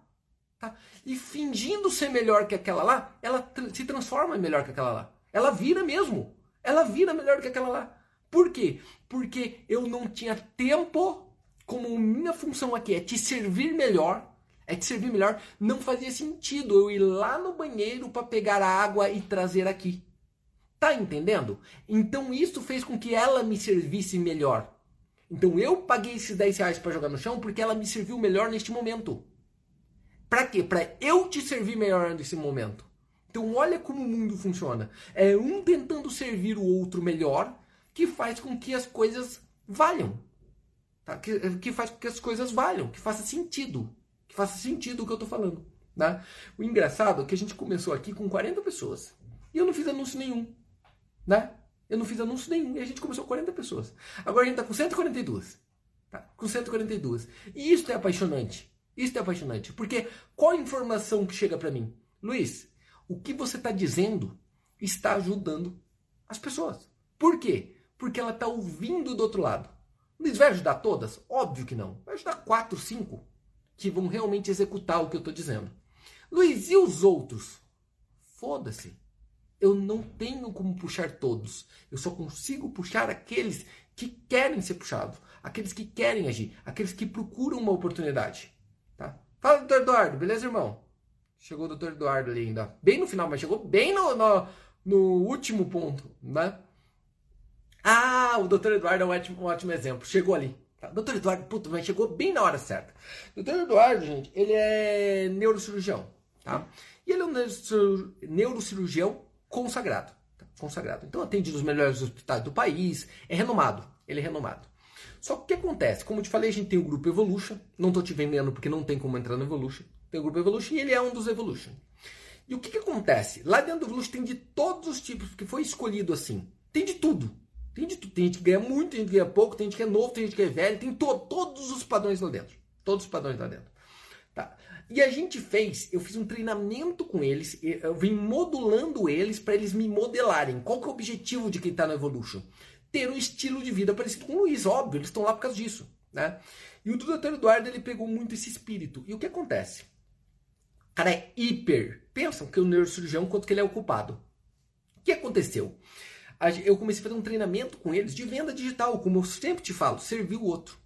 Tá? E fingindo ser melhor que aquela lá, ela se transforma melhor que aquela lá. Ela vira mesmo. Ela vira melhor que aquela lá. Por quê? Porque eu não tinha tempo, como minha função aqui é te servir melhor, é te servir melhor, não fazia sentido eu ir lá no banheiro para pegar a água e trazer aqui. Tá entendendo? Então isso fez com que ela me servisse melhor. Então eu paguei esses 10 reais para jogar no chão porque ela me serviu melhor neste momento. Para quê? Para eu te servir melhor nesse momento. Então olha como o mundo funciona. É um tentando servir o outro melhor que faz com que as coisas valham. Tá? Que, que faz com que as coisas valham, que faça sentido. Que faça sentido o que eu estou falando. Tá? O engraçado é que a gente começou aqui com 40 pessoas. E eu não fiz anúncio nenhum. Né? Eu não fiz anúncio nenhum. E a gente começou com 40 pessoas. Agora a gente está com 142. Tá? Com 142. E isso é apaixonante. Isso é apaixonante. Porque qual a informação que chega para mim? Luiz, o que você está dizendo está ajudando as pessoas. Por quê? Porque ela está ouvindo do outro lado. Luiz, vai ajudar todas? Óbvio que não. Vai ajudar quatro, cinco que vão realmente executar o que eu estou dizendo. Luiz, e os outros? Foda-se. Eu não tenho como puxar todos. Eu só consigo puxar aqueles que querem ser puxados, aqueles que querem agir, aqueles que procuram uma oportunidade. Tá? Fala, doutor Eduardo, beleza, irmão? Chegou o doutor Eduardo ali ainda. Bem no final, mas chegou bem no, no, no último ponto, né? Ah, o doutor Eduardo é um ótimo, um ótimo exemplo. Chegou ali. Tá? Doutor Eduardo, puta, mas chegou bem na hora certa. Doutor Eduardo, gente, ele é neurocirurgião, tá? E ele é um neurocirurgião consagrado. Tá? Consagrado. Então atende nos melhores hospitais do país, é renomado. Ele é renomado. Só que o que acontece? Como eu te falei, a gente tem o grupo Evolution. Não estou te vendendo porque não tem como entrar no Evolution. Tem o grupo Evolution e ele é um dos Evolution. E o que, que acontece? Lá dentro do Evolution tem de todos os tipos, porque foi escolhido assim. Tem de tudo. Tem de tudo. Tem gente que ganha muito, tem gente que ganha pouco, tem gente que é novo, tem gente que é velho, tem to todos os padrões lá dentro. Todos os padrões lá dentro. E a gente fez, eu fiz um treinamento com eles, eu vim modulando eles para eles me modelarem. Qual que é o objetivo de quem está no Evolution? Ter um estilo de vida parecido com o Luiz, óbvio, eles estão lá por causa disso. Né? E o Dr. Eduardo ele pegou muito esse espírito. E o que acontece? O cara é hiper. Pensam que o neurocirurgião, quanto que ele é ocupado. O que aconteceu? Eu comecei a fazer um treinamento com eles de venda digital, como eu sempre te falo, servir o outro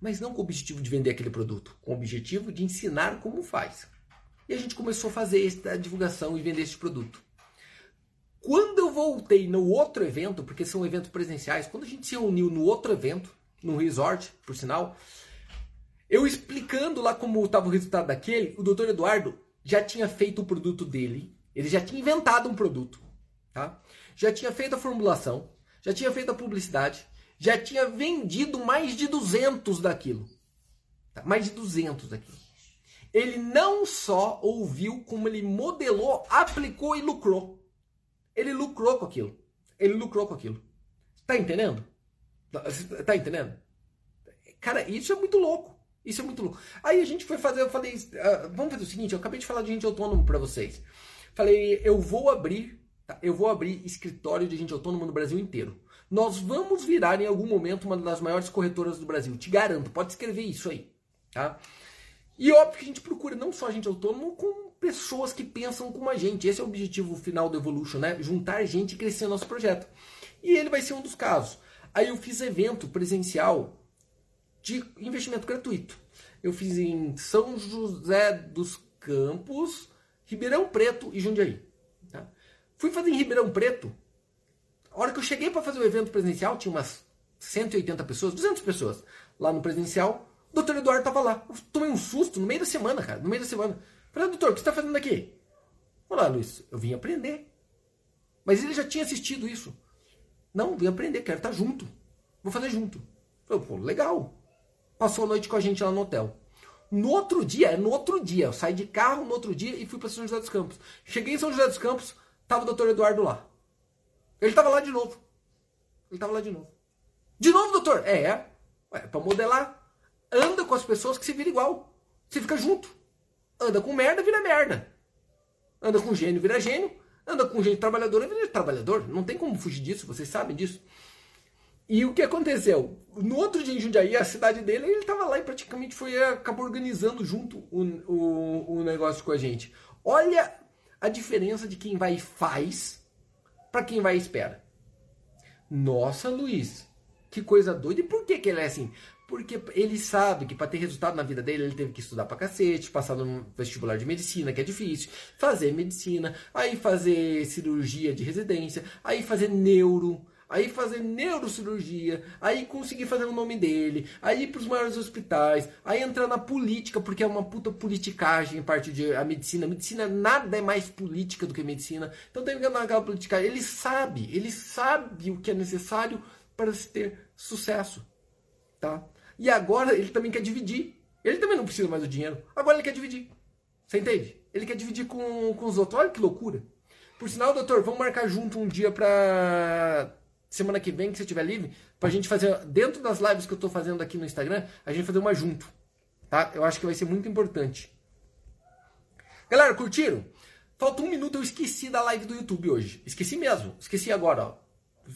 mas não com o objetivo de vender aquele produto, com o objetivo de ensinar como faz. E a gente começou a fazer esta divulgação e vender esse produto. Quando eu voltei no outro evento, porque são eventos presenciais, quando a gente se reuniu no outro evento, no resort, por sinal, eu explicando lá como estava o resultado daquele, o doutor Eduardo já tinha feito o produto dele, ele já tinha inventado um produto, tá? já tinha feito a formulação, já tinha feito a publicidade, já tinha vendido mais de 200 daquilo. Tá? Mais de 200 daquilo. Ele não só ouviu, como ele modelou, aplicou e lucrou. Ele lucrou com aquilo. Ele lucrou com aquilo. Tá entendendo? Tá, tá entendendo? Cara, isso é muito louco. Isso é muito louco. Aí a gente foi fazer, eu falei, uh, vamos fazer o seguinte, eu acabei de falar de gente autônomo para vocês. Falei, eu vou abrir, tá? eu vou abrir escritório de gente autônoma no Brasil inteiro. Nós vamos virar em algum momento uma das maiores corretoras do Brasil. Te garanto, pode escrever isso aí. Tá? E óbvio que a gente procura não só gente autônoma, com pessoas que pensam como a gente. Esse é o objetivo final do Evolution, né? Juntar gente e crescer nosso projeto. E ele vai ser um dos casos. Aí eu fiz evento presencial de investimento gratuito. Eu fiz em São José dos Campos, Ribeirão Preto e Jundiaí. Tá? Fui fazer em Ribeirão Preto a hora que eu cheguei para fazer o evento presencial, tinha umas 180 pessoas, 200 pessoas lá no presencial. O doutor Eduardo tava lá. Eu tomei um susto no meio da semana, cara. No meio da semana. Falei, doutor, o que você está fazendo aqui? Olá, Luiz, eu vim aprender. Mas ele já tinha assistido isso. Não, vim aprender, quero estar junto. Vou fazer junto. Falei, pô, legal. Passou a noite com a gente lá no hotel. No outro dia, é no outro dia, eu saí de carro no outro dia e fui para São José dos Campos. Cheguei em São José dos Campos, tava o doutor Eduardo lá. Ele estava lá de novo. Ele estava lá de novo. De novo, doutor? É, é. Ué, para modelar. Anda com as pessoas que se vira igual. Você fica junto. Anda com merda, vira merda. Anda com gênio, vira gênio. Anda com gente trabalhadora, vira trabalhador. Não tem como fugir disso, vocês sabem disso. E o que aconteceu? No outro dia em Jundiaí, a cidade dele, ele estava lá e praticamente foi acabou organizando junto o, o, o negócio com a gente. Olha a diferença de quem vai e faz para quem vai e espera. Nossa, Luiz, que coisa doida. E por que, que ele é assim? Porque ele sabe que para ter resultado na vida dele, ele teve que estudar pra cacete, passar no vestibular de medicina, que é difícil, fazer medicina, aí fazer cirurgia de residência, aí fazer neuro, aí fazer neurocirurgia, aí conseguir fazer o nome dele, aí ir para os maiores hospitais, aí entrar na política, porque é uma puta politicagem em parte de a medicina. A medicina nada é mais política do que medicina. Então tem que entrar naquela politicagem. Ele sabe, ele sabe o que é necessário para se ter sucesso. Tá? E agora ele também quer dividir. Ele também não precisa mais do dinheiro. Agora ele quer dividir. Você entende? Ele quer dividir com, com os outros. Olha que loucura. Por sinal, doutor, vamos marcar junto um dia para semana que vem, que você estiver livre, pra gente fazer, dentro das lives que eu tô fazendo aqui no Instagram, a gente fazer uma junto. Tá? Eu acho que vai ser muito importante. Galera, curtiram? Falta um minuto, eu esqueci da live do YouTube hoje. Esqueci mesmo. Esqueci agora, ó.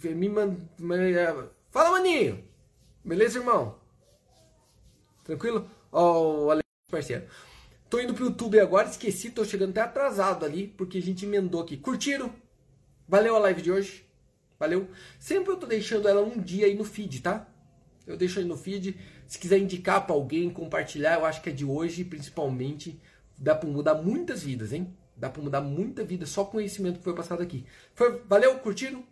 Me man... Fala, maninho! Beleza, irmão? Tranquilo? Ó, o Alex, parceiro. Tô indo pro YouTube agora, esqueci, tô chegando até atrasado ali, porque a gente emendou aqui. Curtiram? Valeu a live de hoje. Valeu. Sempre eu tô deixando ela um dia aí no feed, tá? Eu deixo aí no feed. Se quiser indicar para alguém, compartilhar, eu acho que é de hoje, principalmente, dá para mudar muitas vidas, hein? Dá para mudar muita vida só com o conhecimento que foi passado aqui. Foi, valeu, curtiram?